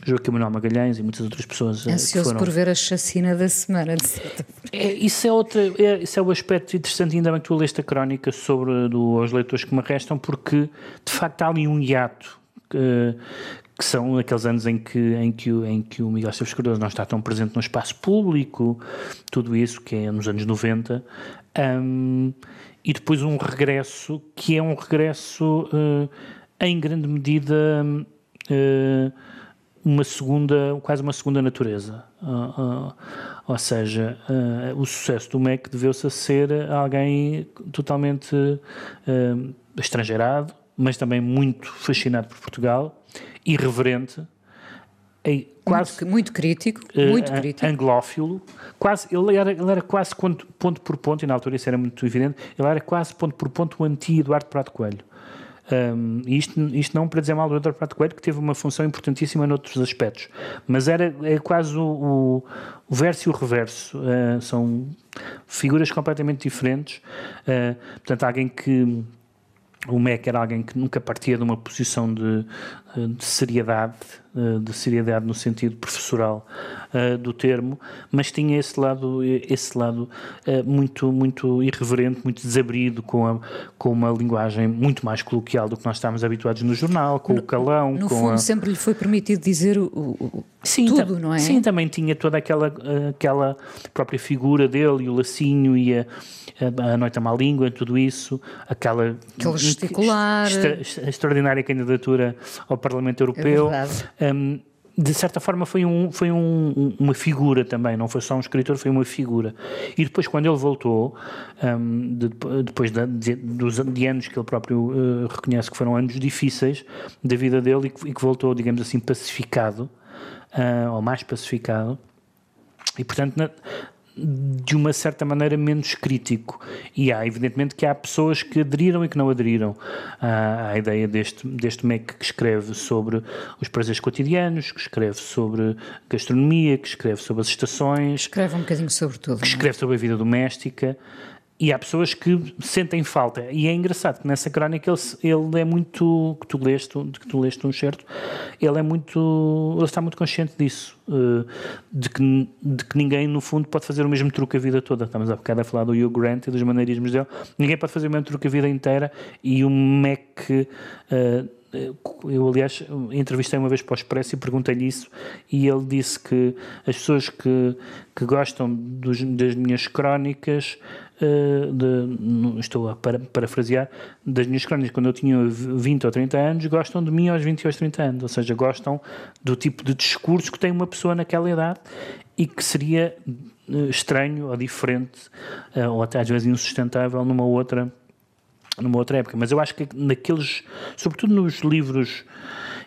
Joaquim Manuel Magalhães e muitas outras pessoas eh, Ansioso foram... por ver a chacina da semana, de certa. É, isso, é outra, é, isso é o aspecto interessante, ainda bem que tu leste a crónica sobre do, os leitores que me restam, porque de facto há ali um hiato que, que são aqueles anos em que, em que, o- em que o Miguel Esteves Cardoso não está tão presente no espaço público, tudo isso que é nos anos 90, hum, e depois um regresso que é um regresso eh, em grande medida eh, uma segunda, quase uma segunda natureza. Ah, ou seja, ah, o sucesso do MEC deveu-se a ser alguém totalmente estrangeirado, mas também muito fascinado por Portugal, irreverente, quase Muito, muito crítico, eh, muito a- crítico. anglófilo, quase, ele, era, ele era quase ponto, ponto por ponto, e na altura isso era muito evidente, ele era quase ponto por ponto o anti-Eduardo Prato Coelho. Um, isto, isto não para dizer mal do Eduardo Prato Coelho, que teve uma função importantíssima noutros aspectos, mas era é quase o, o, o verso e o reverso, uh, são figuras completamente diferentes. Uh, portanto, alguém que o MEC era alguém que nunca partia de uma posição de, de seriedade, de seriedade no sentido professoral eh, do termo, mas tinha esse lado, esse lado eh, muito, muito irreverente, muito desabrido, com, a, com uma linguagem muito mais coloquial do que nós estávamos habituados no jornal, com o calão, No fundo, a... sempre lhe foi permitido dizer o, o- Sim, tudo, não é? Sim, também tinha toda aquela, eh, aquela própria figura dele e o lacinho e a, a, a noite à má língua, tudo isso, aquela Aquele gesticular. extra- extra- extraordinária candidatura ao Parlamento Europeu. É verdade. Um, de certa forma foi, um, foi um- um- uma figura também, não foi só um escritor, foi uma figura. E depois, quando ele voltou, um, de- depois de, de- dos, de anos que ele próprio uh, reconhece que foram anos difíceis da vida dele e que, e que voltou, digamos assim, pacificado, uh, ou mais pacificado, e portanto, na- de uma certa maneira menos crítico. E há, evidentemente, que há pessoas que aderiram e que não aderiram à, à ideia deste, deste MEC que escreve sobre os prazeres cotidianos, que escreve sobre gastronomia, que escreve sobre as estações, Escreve um bocadinho sobre tudo. que é? escreve sobre a vida doméstica. E há pessoas que sentem falta. E é engraçado que nessa crónica ele, ele é muito. que tu leste, que tu leste um certo, ele é muito. ele está muito consciente disso. eh, de, que, de que ninguém, no fundo, pode fazer o mesmo truque a vida toda. Estamos há bocado a falar do Hugh Grant e dos maneirismos dele. Ninguém pode fazer o mesmo truque a vida inteira. E o Mac. eh, eu, aliás, entrevistei uma vez para o Expresso e perguntei-lhe isso, e ele disse que as pessoas que, que gostam dos- das minhas crónicas, eh, de- não estou a para, parafrasear, das minhas crónicas quando eu tinha 20 ou 30 anos, gostam de mim aos 20 ou aos 30 anos, ou seja, gostam do tipo de discurso que tem uma pessoa naquela idade e que seria eh, estranho ou diferente, eh, ou até às vezes insustentável numa outra numa outra época, mas eu acho que naqueles, sobretudo nos livros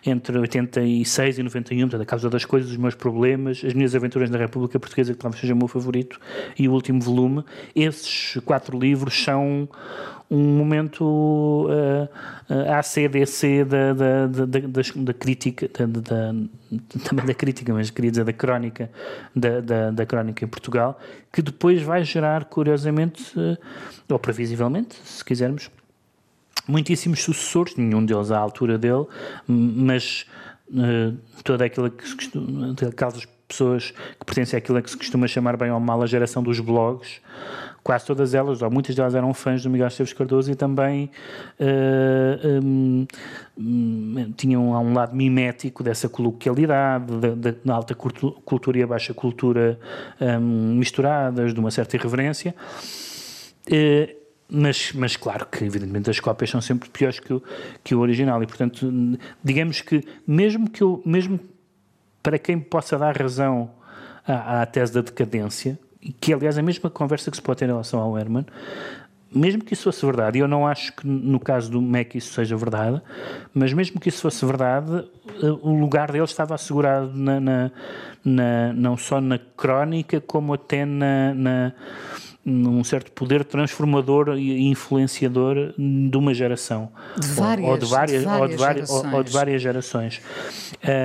entre 86 e 91, portanto, a causa das coisas, os meus problemas, as minhas aventuras na República Portuguesa, que talvez seja o meu favorito, e o último volume, esses quatro livros são um momento uh, uh, ACDC da, da, da, da, da crítica, da- da- também da crítica, mas queria dizer da crónica, da, da, da crónica em Portugal, que depois vai gerar, curiosamente, uh, ou previsivelmente, se quisermos, muitíssimos sucessores, nenhum deles à altura dele, mas eh, toda aquela que aquelas pessoas que pertencem àquilo que se costuma chamar bem ou mal a geração dos blogs, quase todas elas, ou muitas delas eram fãs do Miguel Esteves Cardoso e também uh, um, um, tinham um lado mimético dessa coloquialidade, da, da alta cultura e a baixa cultura um, misturadas, de uma certa irreverência. Uh, mas, mas claro que, evidentemente, as cópias são sempre piores que o, que o original. E, portanto, digamos que mesmo que eu, mesmo para quem possa dar razão à, à tese da decadência, que aliás é a mesma conversa que se pode ter em relação ao Herman, mesmo que isso fosse verdade, e eu não acho que no caso do Mac isso seja verdade, mas mesmo que isso fosse verdade, eh, o lugar dele estava assegurado na, na, na não só na crónica, como até na, na num certo poder transformador e influenciador de uma geração de várias, ou, de várias, de várias ou, de várias gerações. Ou, ou de várias gerações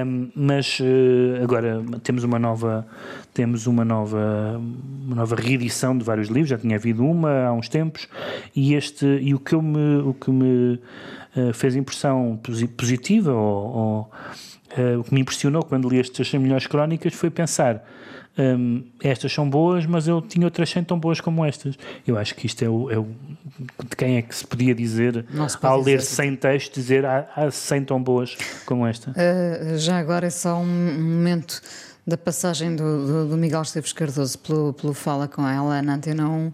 um, mas uh, agora temos uma nova temos uma nova uma nova reedição de vários livros já tinha havido uma há uns tempos e este e o que eu me o que me uh, fez impressão positiva ou, ou uh, o que me impressionou quando li estas 100 melhores crónicas foi pensar um, estas são boas, mas eu tinha outras 100 tão boas como estas. Eu acho que isto é o, é o de quem é que se podia dizer se ao dizer. ler 100 textos, dizer há, há 100 tão boas como esta. Uh, já agora é só um momento da passagem do, do, do Miguel Esteves Cardoso pelo, pelo Fala com ela na Antena 1,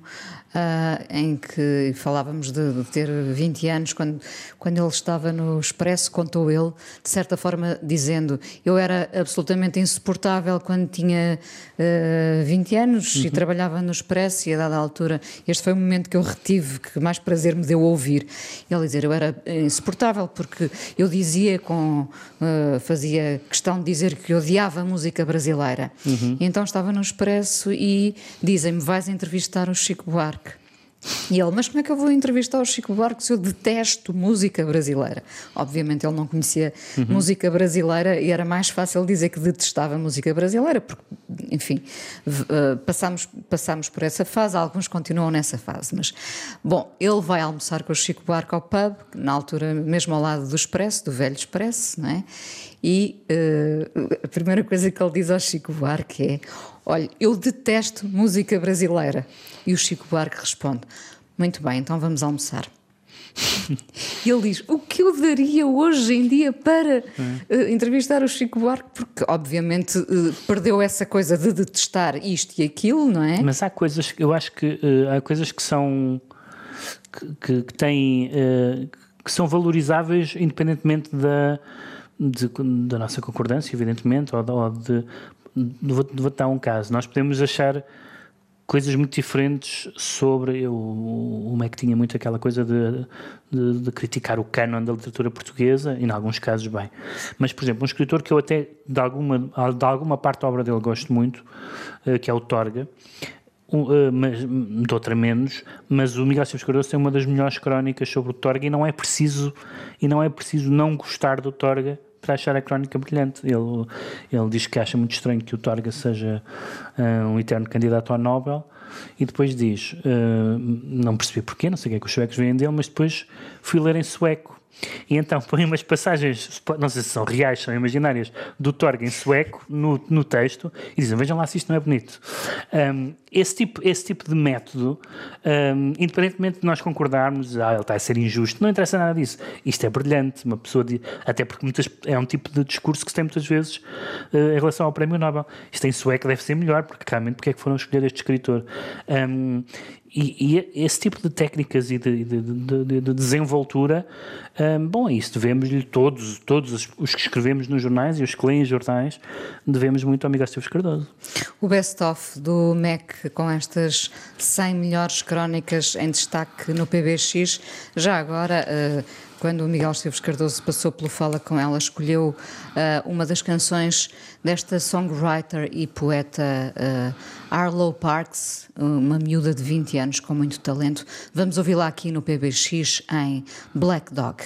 Uh, em que falávamos de, de, ter 20 anos, quando, quando ele estava no Expresso, contou ele, de certa forma, dizendo: Eu era absolutamente insuportável quando tinha uh, 20 anos uhum. e trabalhava no Expresso, e a dada altura, este foi o momento que eu retive, que mais prazer me deu ouvir. Ele dizer: Eu era insuportável porque eu dizia, com, uh, fazia questão de dizer que odiava a música brasileira. Uhum. Então estava no Expresso e dizem-me: Vais entrevistar o Chico Buarque. E ele, mas como é que eu vou entrevistar o Chico Buarque se eu detesto música brasileira? Obviamente ele não conhecia uhum. música brasileira e era mais fácil dizer que detestava música brasileira, porque, enfim, uh, passamos, passamos por essa fase, alguns continuam nessa fase. Mas, bom, ele vai almoçar com o Chico Buarque ao pub, na altura mesmo ao lado do Expresso, do velho Expresso, não é? E uh, a primeira coisa que ele diz ao Chico Buarque é: Olha, eu detesto música brasileira. E o Chico Buarque responde: Muito bem, então vamos almoçar. (laughs) e ele diz: O que eu daria hoje em dia para uh, entrevistar o Chico Buarque? Porque, obviamente, uh, perdeu essa coisa de detestar isto e aquilo, não é? Mas há coisas, eu acho que uh, há coisas que são. que, que, que têm. que são valorizáveis independentemente da. De, da nossa concordância, evidentemente, ou, de, ou de vou, vou dar um caso. Nós podemos achar coisas muito diferentes sobre eu, o Mac tinha muito aquela coisa de, de, de, criticar o canon da literatura portuguesa e em alguns casos bem mas por exemplo um escritor que eu até de alguma de alguma parte da obra dele gosto muito uh, que é o Torga uh, mas de outra menos mas o Miguel Silves Cardoso tem uma das melhores crónicas sobre o Torga e não é preciso e não é preciso não gostar do Torga para achar a crónica brilhante. Ele, ele diz que acha muito estranho que o Torga seja uh, um eterno candidato ao Nobel e depois diz: uh, Não percebi porquê, não sei o que é que os suecos veem dele, mas depois fui ler em sueco e então põe umas passagens, não sei se são reais, são imaginárias, do Torg em sueco no, no texto e dizem: Vejam lá se isto não é bonito. Um, esse, tipo, esse tipo de método, um, independentemente de nós concordarmos, ah, ele está a ser injusto, não interessa nada disso. Isto é brilhante. Uma pessoa, de, até porque muitas, é um tipo de discurso que se tem muitas vezes uh, em relação ao Prémio Nobel. Isto em sueco deve ser melhor, porque realmente porque é que foram escolher este escritor. Um, e, e, esse tipo de técnicas e de, de, de, de desenvoltura, um, bom, é isso devemos-lhe todos, todos os que escrevemos nos jornais e os que leem jornais, devemos muito ao Miguel Esteves Cardoso. O best-of do MEC com estas 100 melhores crónicas em destaque no PBX, já agora... Uh, quando o Miguel Esteves Cardoso passou pelo Fala com ela, escolheu uh, uma das canções desta songwriter e poeta uh, Arlo Parks, uma miúda de 20 anos com muito talento. Vamos ouvi-la aqui no PBX em Black Dog.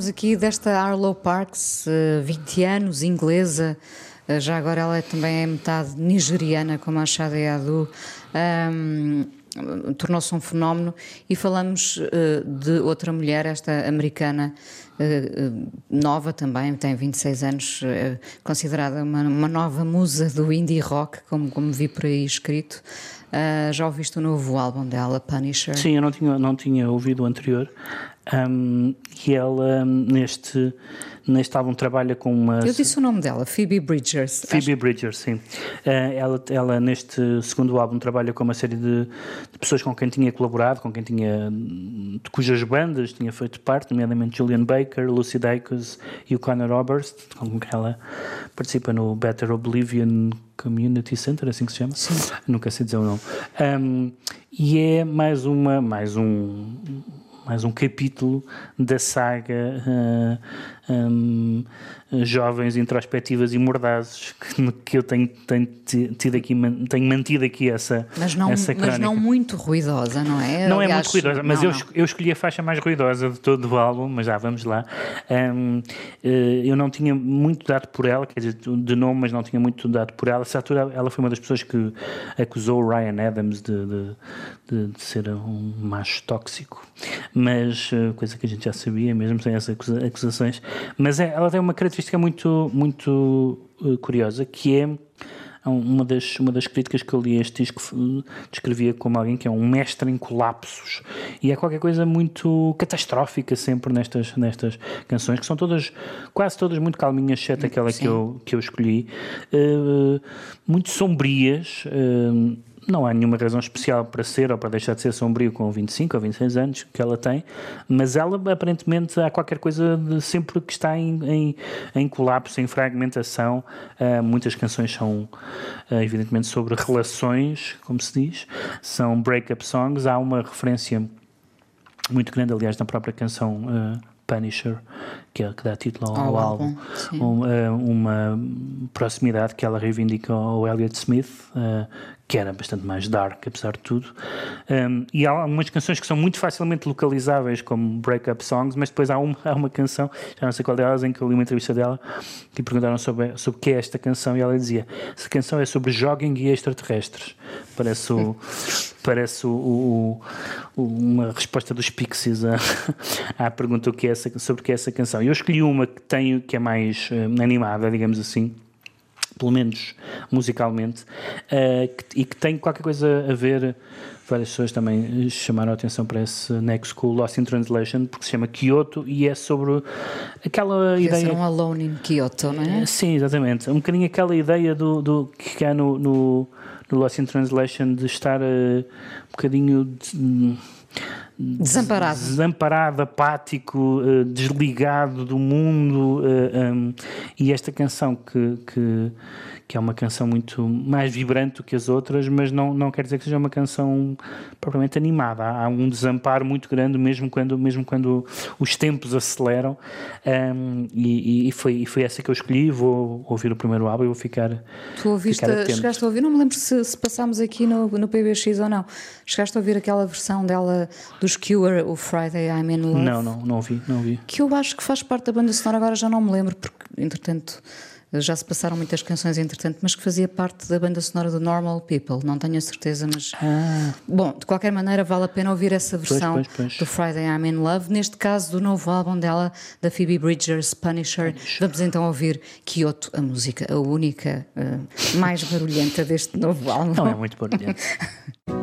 Pedro, falávamos aqui desta Arlo Parks, eh, 20 anos, inglesa, eh, já agora ela é também é metade nigeriana, como a Shade Adu. Ahm, Tornou-se um fenómeno e falamos eh, de outra mulher, esta americana, eh, eh, nova também, tem 26 anos, eh, considerada uma, uma nova musa do indie rock, como, como vi por aí escrito. Já ouviste o novo álbum dela, Punisher? Sim, eu não tinha, não tinha ouvido o anterior. Um, e ela, neste, neste álbum, trabalha com uma. Eu disse o nome dela, Phoebe Bridgers. Phoebe Bridgers, sim. Uh, ela, ela, neste segundo álbum, trabalha com uma série de, de, pessoas com quem tinha colaborado, com quem tinha. de cujas bandas tinha feito parte, nomeadamente Julian Baker, Lucy Dacus e o Conor Oberst, com quem ela participa no Better Oblivion Community Center, assim que se chama? Sim. Nunca sei dizer o nome. Um, e é mais uma. mais um mais um capítulo da saga uh, um, Jovens Introspectivas e Mordazes que, que eu tenho, tenho, tido aqui, tenho mantido aqui essa, mas não, essa Mas não muito ruidosa, não é? Não Aliás, é muito ruidosa, mas não, eu, não. eu escolhi a faixa mais ruidosa de todo o álbum, mas já vamos lá. Um, eu não tinha muito dado por ela, quer dizer, de nome, mas não tinha muito dado por ela. A altura ela foi uma das pessoas que acusou o Ryan Adams de, de, de, de ser um macho tóxico, mas coisa que a gente já sabia, mesmo sem essas acusações. Mas é, ela tem uma característica muito, muito uh, curiosa que é uma das, uma das críticas que eu li a este disco descrevia como alguém que é um mestre em colapsos. E é qualquer coisa muito catastrófica sempre nestas, nestas canções que são todas, quase todas muito calminhas exceto aquela que eu, que eu escolhi. Uh, muito sombrias uh, não há nenhuma razão especial para ser ou para deixar de ser sombrio com 25 ou 26 anos que ela tem, mas ela aparentemente há qualquer coisa de sempre que está em, em, em colapso, em fragmentação. Uh, muitas canções são, uh, evidentemente, sobre relações, como se diz, são break-up songs. Há uma referência muito grande, aliás, na própria canção. Uh, Punisher, que, é, que dá título ao, ao álbum, um, uma proximidade que ela reivindica ao Elliott Smith, uh, que era bastante mais dark, apesar de tudo. Um, e há algumas canções que são muito facilmente localizáveis, como break-up songs, mas depois há uma, (laughs) há uma canção, já não sei qual delas, em que eu li uma entrevista dela, que perguntaram sobre, sobre o que é esta canção, e ela dizia: essa canção é sobre jogging e extraterrestres. Parece o. (laughs) parece o, o, o, uma resposta dos Pixies à, (laughs) à pergunta o que é essa, sobre o que é essa canção. Eu escolhi uma que, tenho, que é mais uh, animada, digamos assim, pelo menos musicalmente, uh, que, e que tem qualquer coisa a ver. Várias pessoas também chamaram a atenção para esse Next School Lost in Translation, porque se chama Kyoto e é sobre aquela ideia. Ser um alone in Kyoto, não é? Sim, exatamente. Um bocadinho aquela ideia do, do que há no, no, no Lost in Translation de estar uh, um bocadinho. De, Desamparado. Desamparado, apático, uh, desligado do mundo. Uh, um, e esta canção que, que, que, é uma canção muito mais vibrante do que as outras, mas não, não quer dizer que seja uma canção propriamente animada. Há, há um desamparo muito grande, mesmo quando, mesmo quando os tempos aceleram. Um, e, e, foi, e foi essa que eu escolhi. Vou ouvir o primeiro álbum e vou ficar. Tu ouviste, ficar chegaste a ouvir, não me lembro se, se passámos aqui no, no PBX ou não. Chegaste a ouvir aquela versão dela dos Cure, o Friday I'm in Love? Não, não, não ouvi, não ouvi. Que eu acho que faz parte da banda sonora, agora já não me lembro, porque entretanto já se passaram muitas canções entretanto, mas que fazia parte da banda sonora do Normal People, não tenho a certeza, mas. Ah. Bom, de qualquer maneira, vale a pena ouvir essa versão pois, pois, pois. do Friday I'm in Love, neste caso do novo álbum dela, da Phoebe Bridgers, Punisher. Punisher. Vamos então ouvir Kyoto, a música, a única uh, mais barulhenta deste novo álbum. Não é muito barulhenta. (laughs)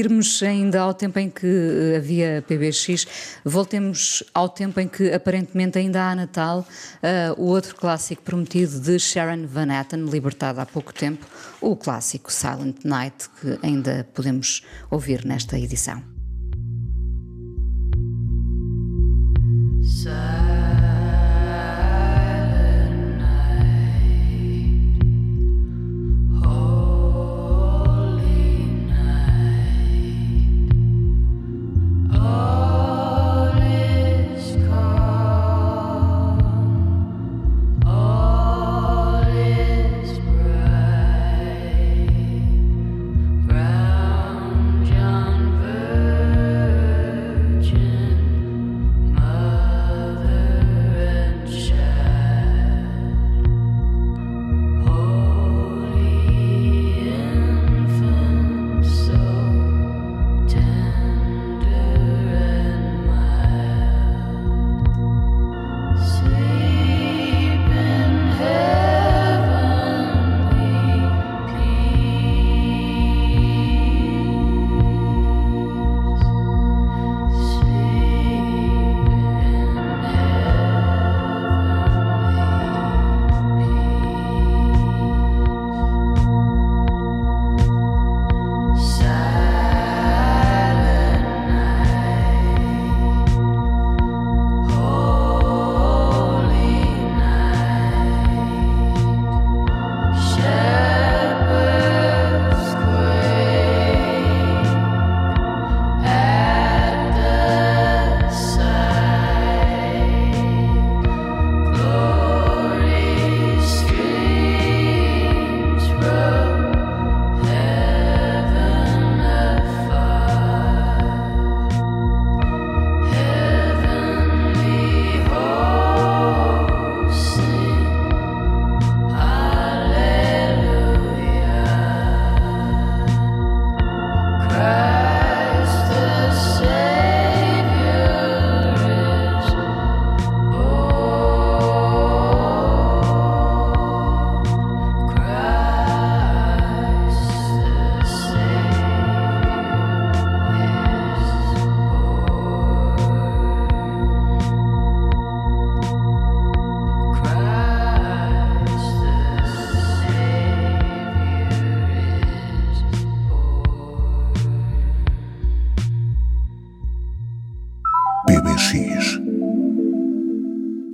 Antes de irmos ainda ao tempo em que eh, havia PBX, voltemos ao tempo em que aparentemente ainda há Natal, uh, o outro clássico prometido de Sharon Van Etten, libertado há pouco tempo, o clássico Silent Night, que ainda podemos ouvir nesta edição.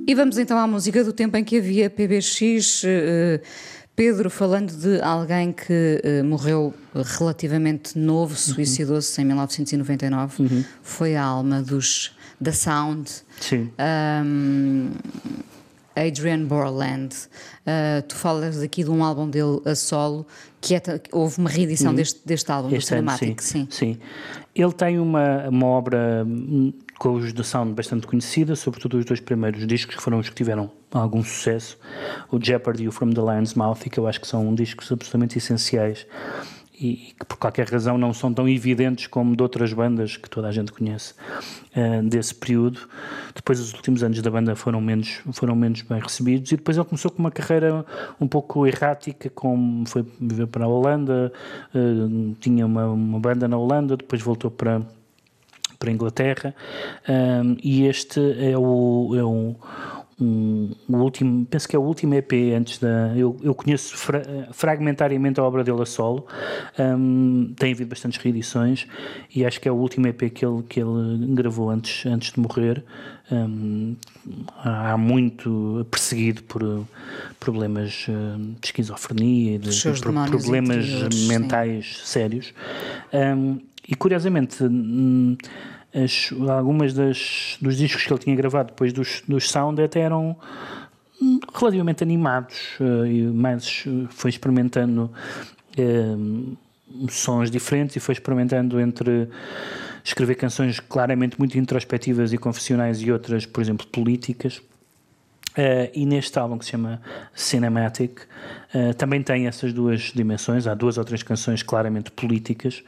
E vamos então à música do tempo em que havia PBX. eh, Pedro falando de alguém que eh, morreu relativamente novo, suicidou-se em 1999, foi a alma dos da Sound. Sim. Um, Adrian Borland. Uh, tu falas aqui de um álbum dele a solo, que é, houve uma reedição Uhum. deste, deste álbum, do Este ano, Cinematic. sim, sim. Ele tem uma, uma obra hum, com os de sound bastante conhecida, sobretudo os dois primeiros discos, que foram os que tiveram algum sucesso, o Jeopardy e o From the Lion's Mouth, e que eu acho que são discos absolutamente essenciais e, que por qualquer razão não são tão evidentes como de outras bandas que toda a gente conhece eh, desse período. Depois os últimos anos da banda foram menos, foram menos bem recebidos e depois ele começou com uma carreira um pouco errática, como foi viver para a Holanda, eh, tinha uma, uma banda na Holanda, depois voltou para para a Inglaterra um, e este é o, é um, o último, penso que é o último EP antes da. Eu, eu conheço fra, fragmentariamente a obra dele a solo, um, tem havido bastantes reedições e acho que é o último EP que ele, que ele gravou antes, antes de morrer. Um, há muito perseguido por problemas de esquizofrenia e de, de problemas interiores, sim. mentais sérios. E curiosamente, as- algumas das, dos discos que ele tinha gravado depois dos, dos Sound até eram hum, relativamente animados eh, e mais eh, foi experimentando hum, sons diferentes e foi experimentando entre escrever canções claramente muito introspectivas e confessionais e outras, por exemplo, políticas. Uh, e neste álbum que se chama Cinematic uh, também tem essas duas dimensões. Há duas ou três canções claramente políticas,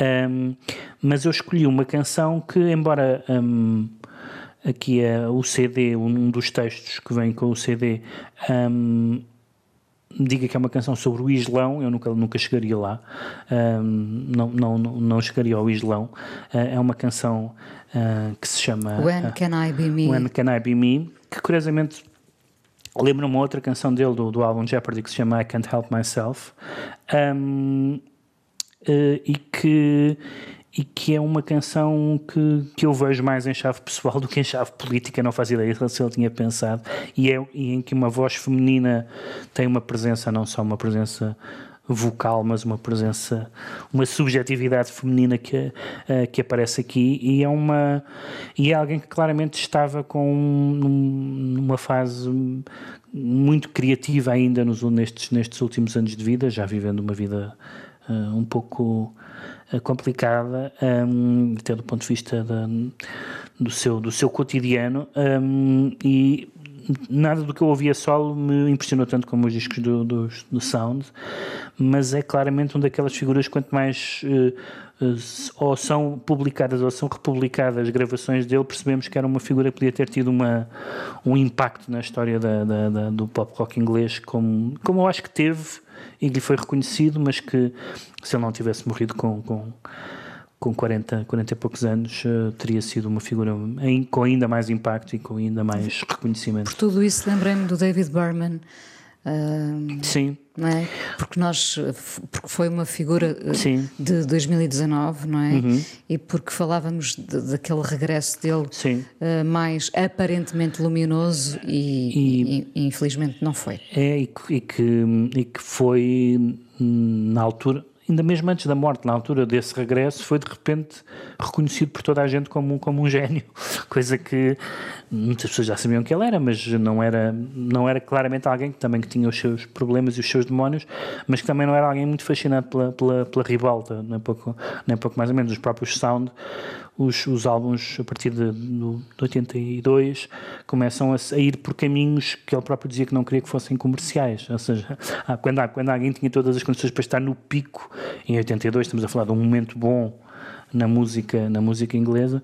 Um, mas eu escolhi uma canção que, embora um, aqui é o CD, um dos textos que vem com o CD, um, diga que é uma canção sobre o Islão, eu nunca, nunca chegaria lá, um, não, não, não, não chegaria ao Islão. Uh, é uma canção uh, que se chama When Can I Be Me? When Can I Be Me, que curiosamente lembra uma outra canção dele do, do álbum Jeopardy que se chama I Can't Help Myself um, e que e que é uma canção que, que eu vejo mais em chave pessoal (laughs) do que em chave política, não faz ideia se ele tinha pensado, e, é, e em que uma voz feminina tem uma presença, não só uma presença vocal, mas uma presença, uma subjetividade feminina que, uh, que aparece aqui. E é uma e é alguém que claramente estava com um, numa fase muito criativa ainda nos, nestes, nestes últimos anos de vida, já vivendo uma vida uh, um pouco uh, complicada, um, até do ponto de vista da, do, seu, do seu cotidiano, um, e nada do que eu ouvia solo me impressionou tanto como os discos do, do, do Sound, mas é claramente uma daquelas figuras quanto mais uh, uh, ou são publicadas ou são republicadas gravações dele, percebemos que era uma figura que podia ter tido uma, um impacto na história da, da, da, do pop rock inglês, como, como eu acho que teve e que lhe foi reconhecido, mas que se ele não tivesse morrido com, com com 40, 40 e poucos anos, uh, teria sido uma figura em, com ainda mais impacto e com ainda mais reconhecimento. Por tudo isso, lembrei-me do David Berman. Uh, Sim. Não é? Porque nós porque foi uma figura uh, Sim. de 2019, não é? Uhum. E porque falávamos de, daquele regresso dele Sim. uh, mais aparentemente luminoso e, e, e, infelizmente não foi. É, e, e, que, e que foi hum, na altura ainda mesmo antes da morte, na altura desse regresso, foi de repente reconhecido por toda a gente como, como um gênio, (laughs) coisa que muitas pessoas já sabiam que ele era, mas não era, não era claramente alguém que também que tinha os seus problemas e os seus demónios, mas que também não era alguém muito fascinado pela, pela, pela ribalta, nem pouco, nem pouco mais ou menos. Os próprios Sound, os, os álbuns a partir de, de 82 começam a, a, ir por caminhos que ele próprio dizia que não queria que fossem comerciais, ou seja, (laughs) quando, quando alguém tinha todas as condições para estar no pico, em 82 estamos a falar de um momento bom na música na música inglesa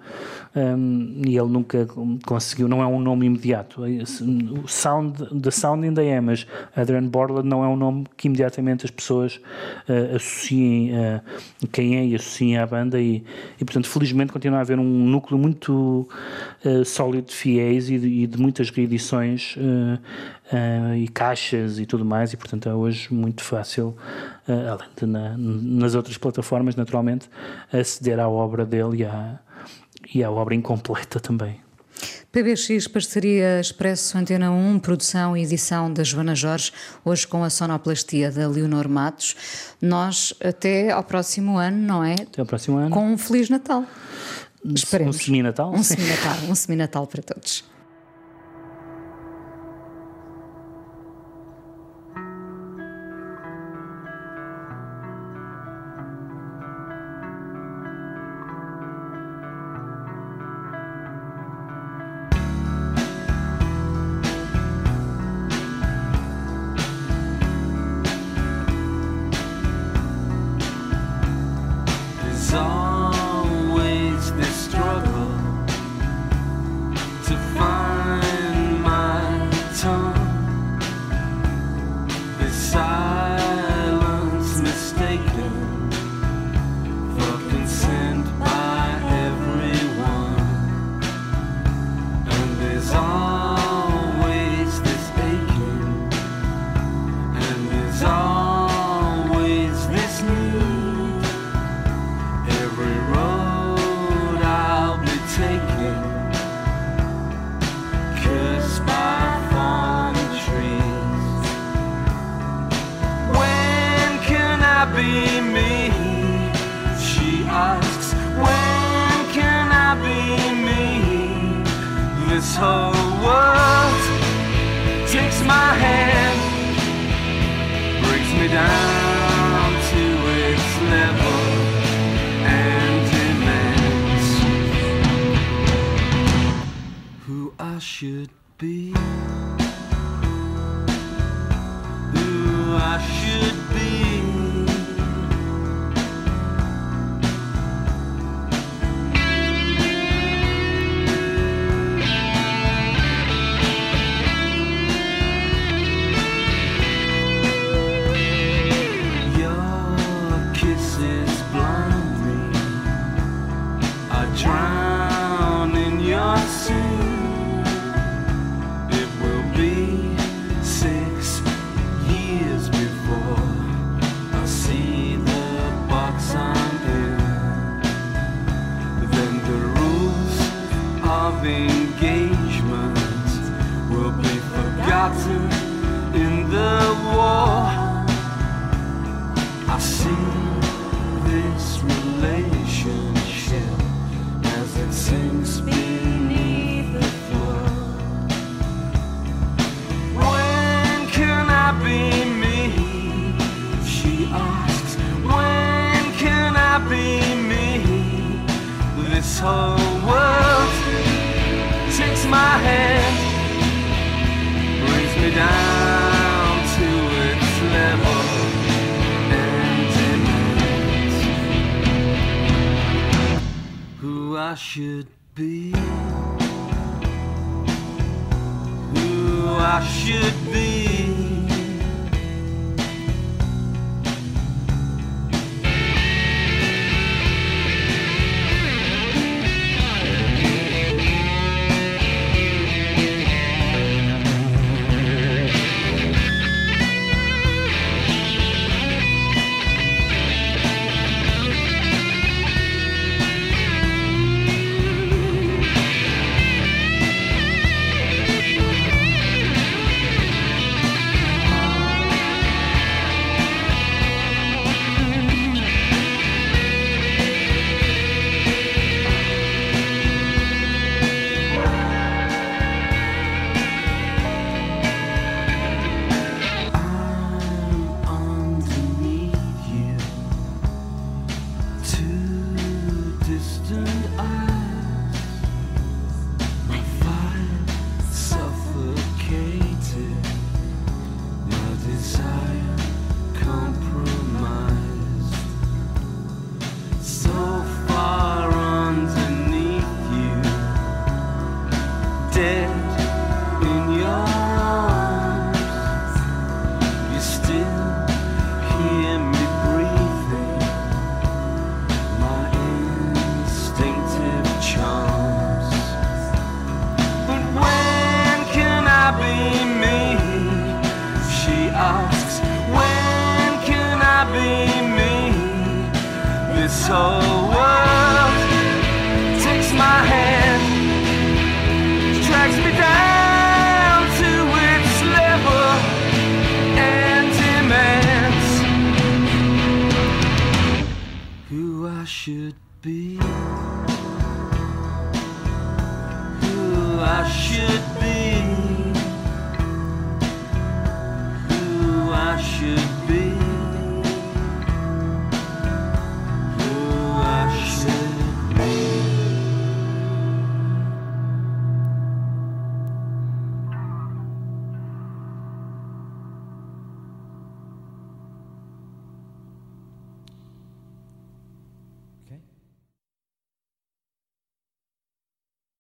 um, e ele nunca conseguiu não é um nome imediato. O sound the sound ainda é mas Adrian Borland não é um nome que imediatamente as pessoas uh, associem uh, quem é e associem à banda e, e portanto felizmente continua a haver um núcleo muito uh, sólido de fiéis e de, e de muitas reedições uh, e caixas e tudo mais, e portanto é hoje muito fácil, uh, além de na, nas outras plataformas, naturalmente, aceder à obra dele e à, e à obra incompleta também. PBX, parceria Expresso Antena 1, produção e edição da Joana Jorge, hoje com a sonoplastia da Leonor Matos. Nós até ao próximo ano, não é? Até ao próximo ano. Com um Feliz Natal. Esperemos. Um semi-natal? Um semi-natal, um semi-natal para todos. this whole world takes my hand, brings me down to its level and demands who I should be. I should be,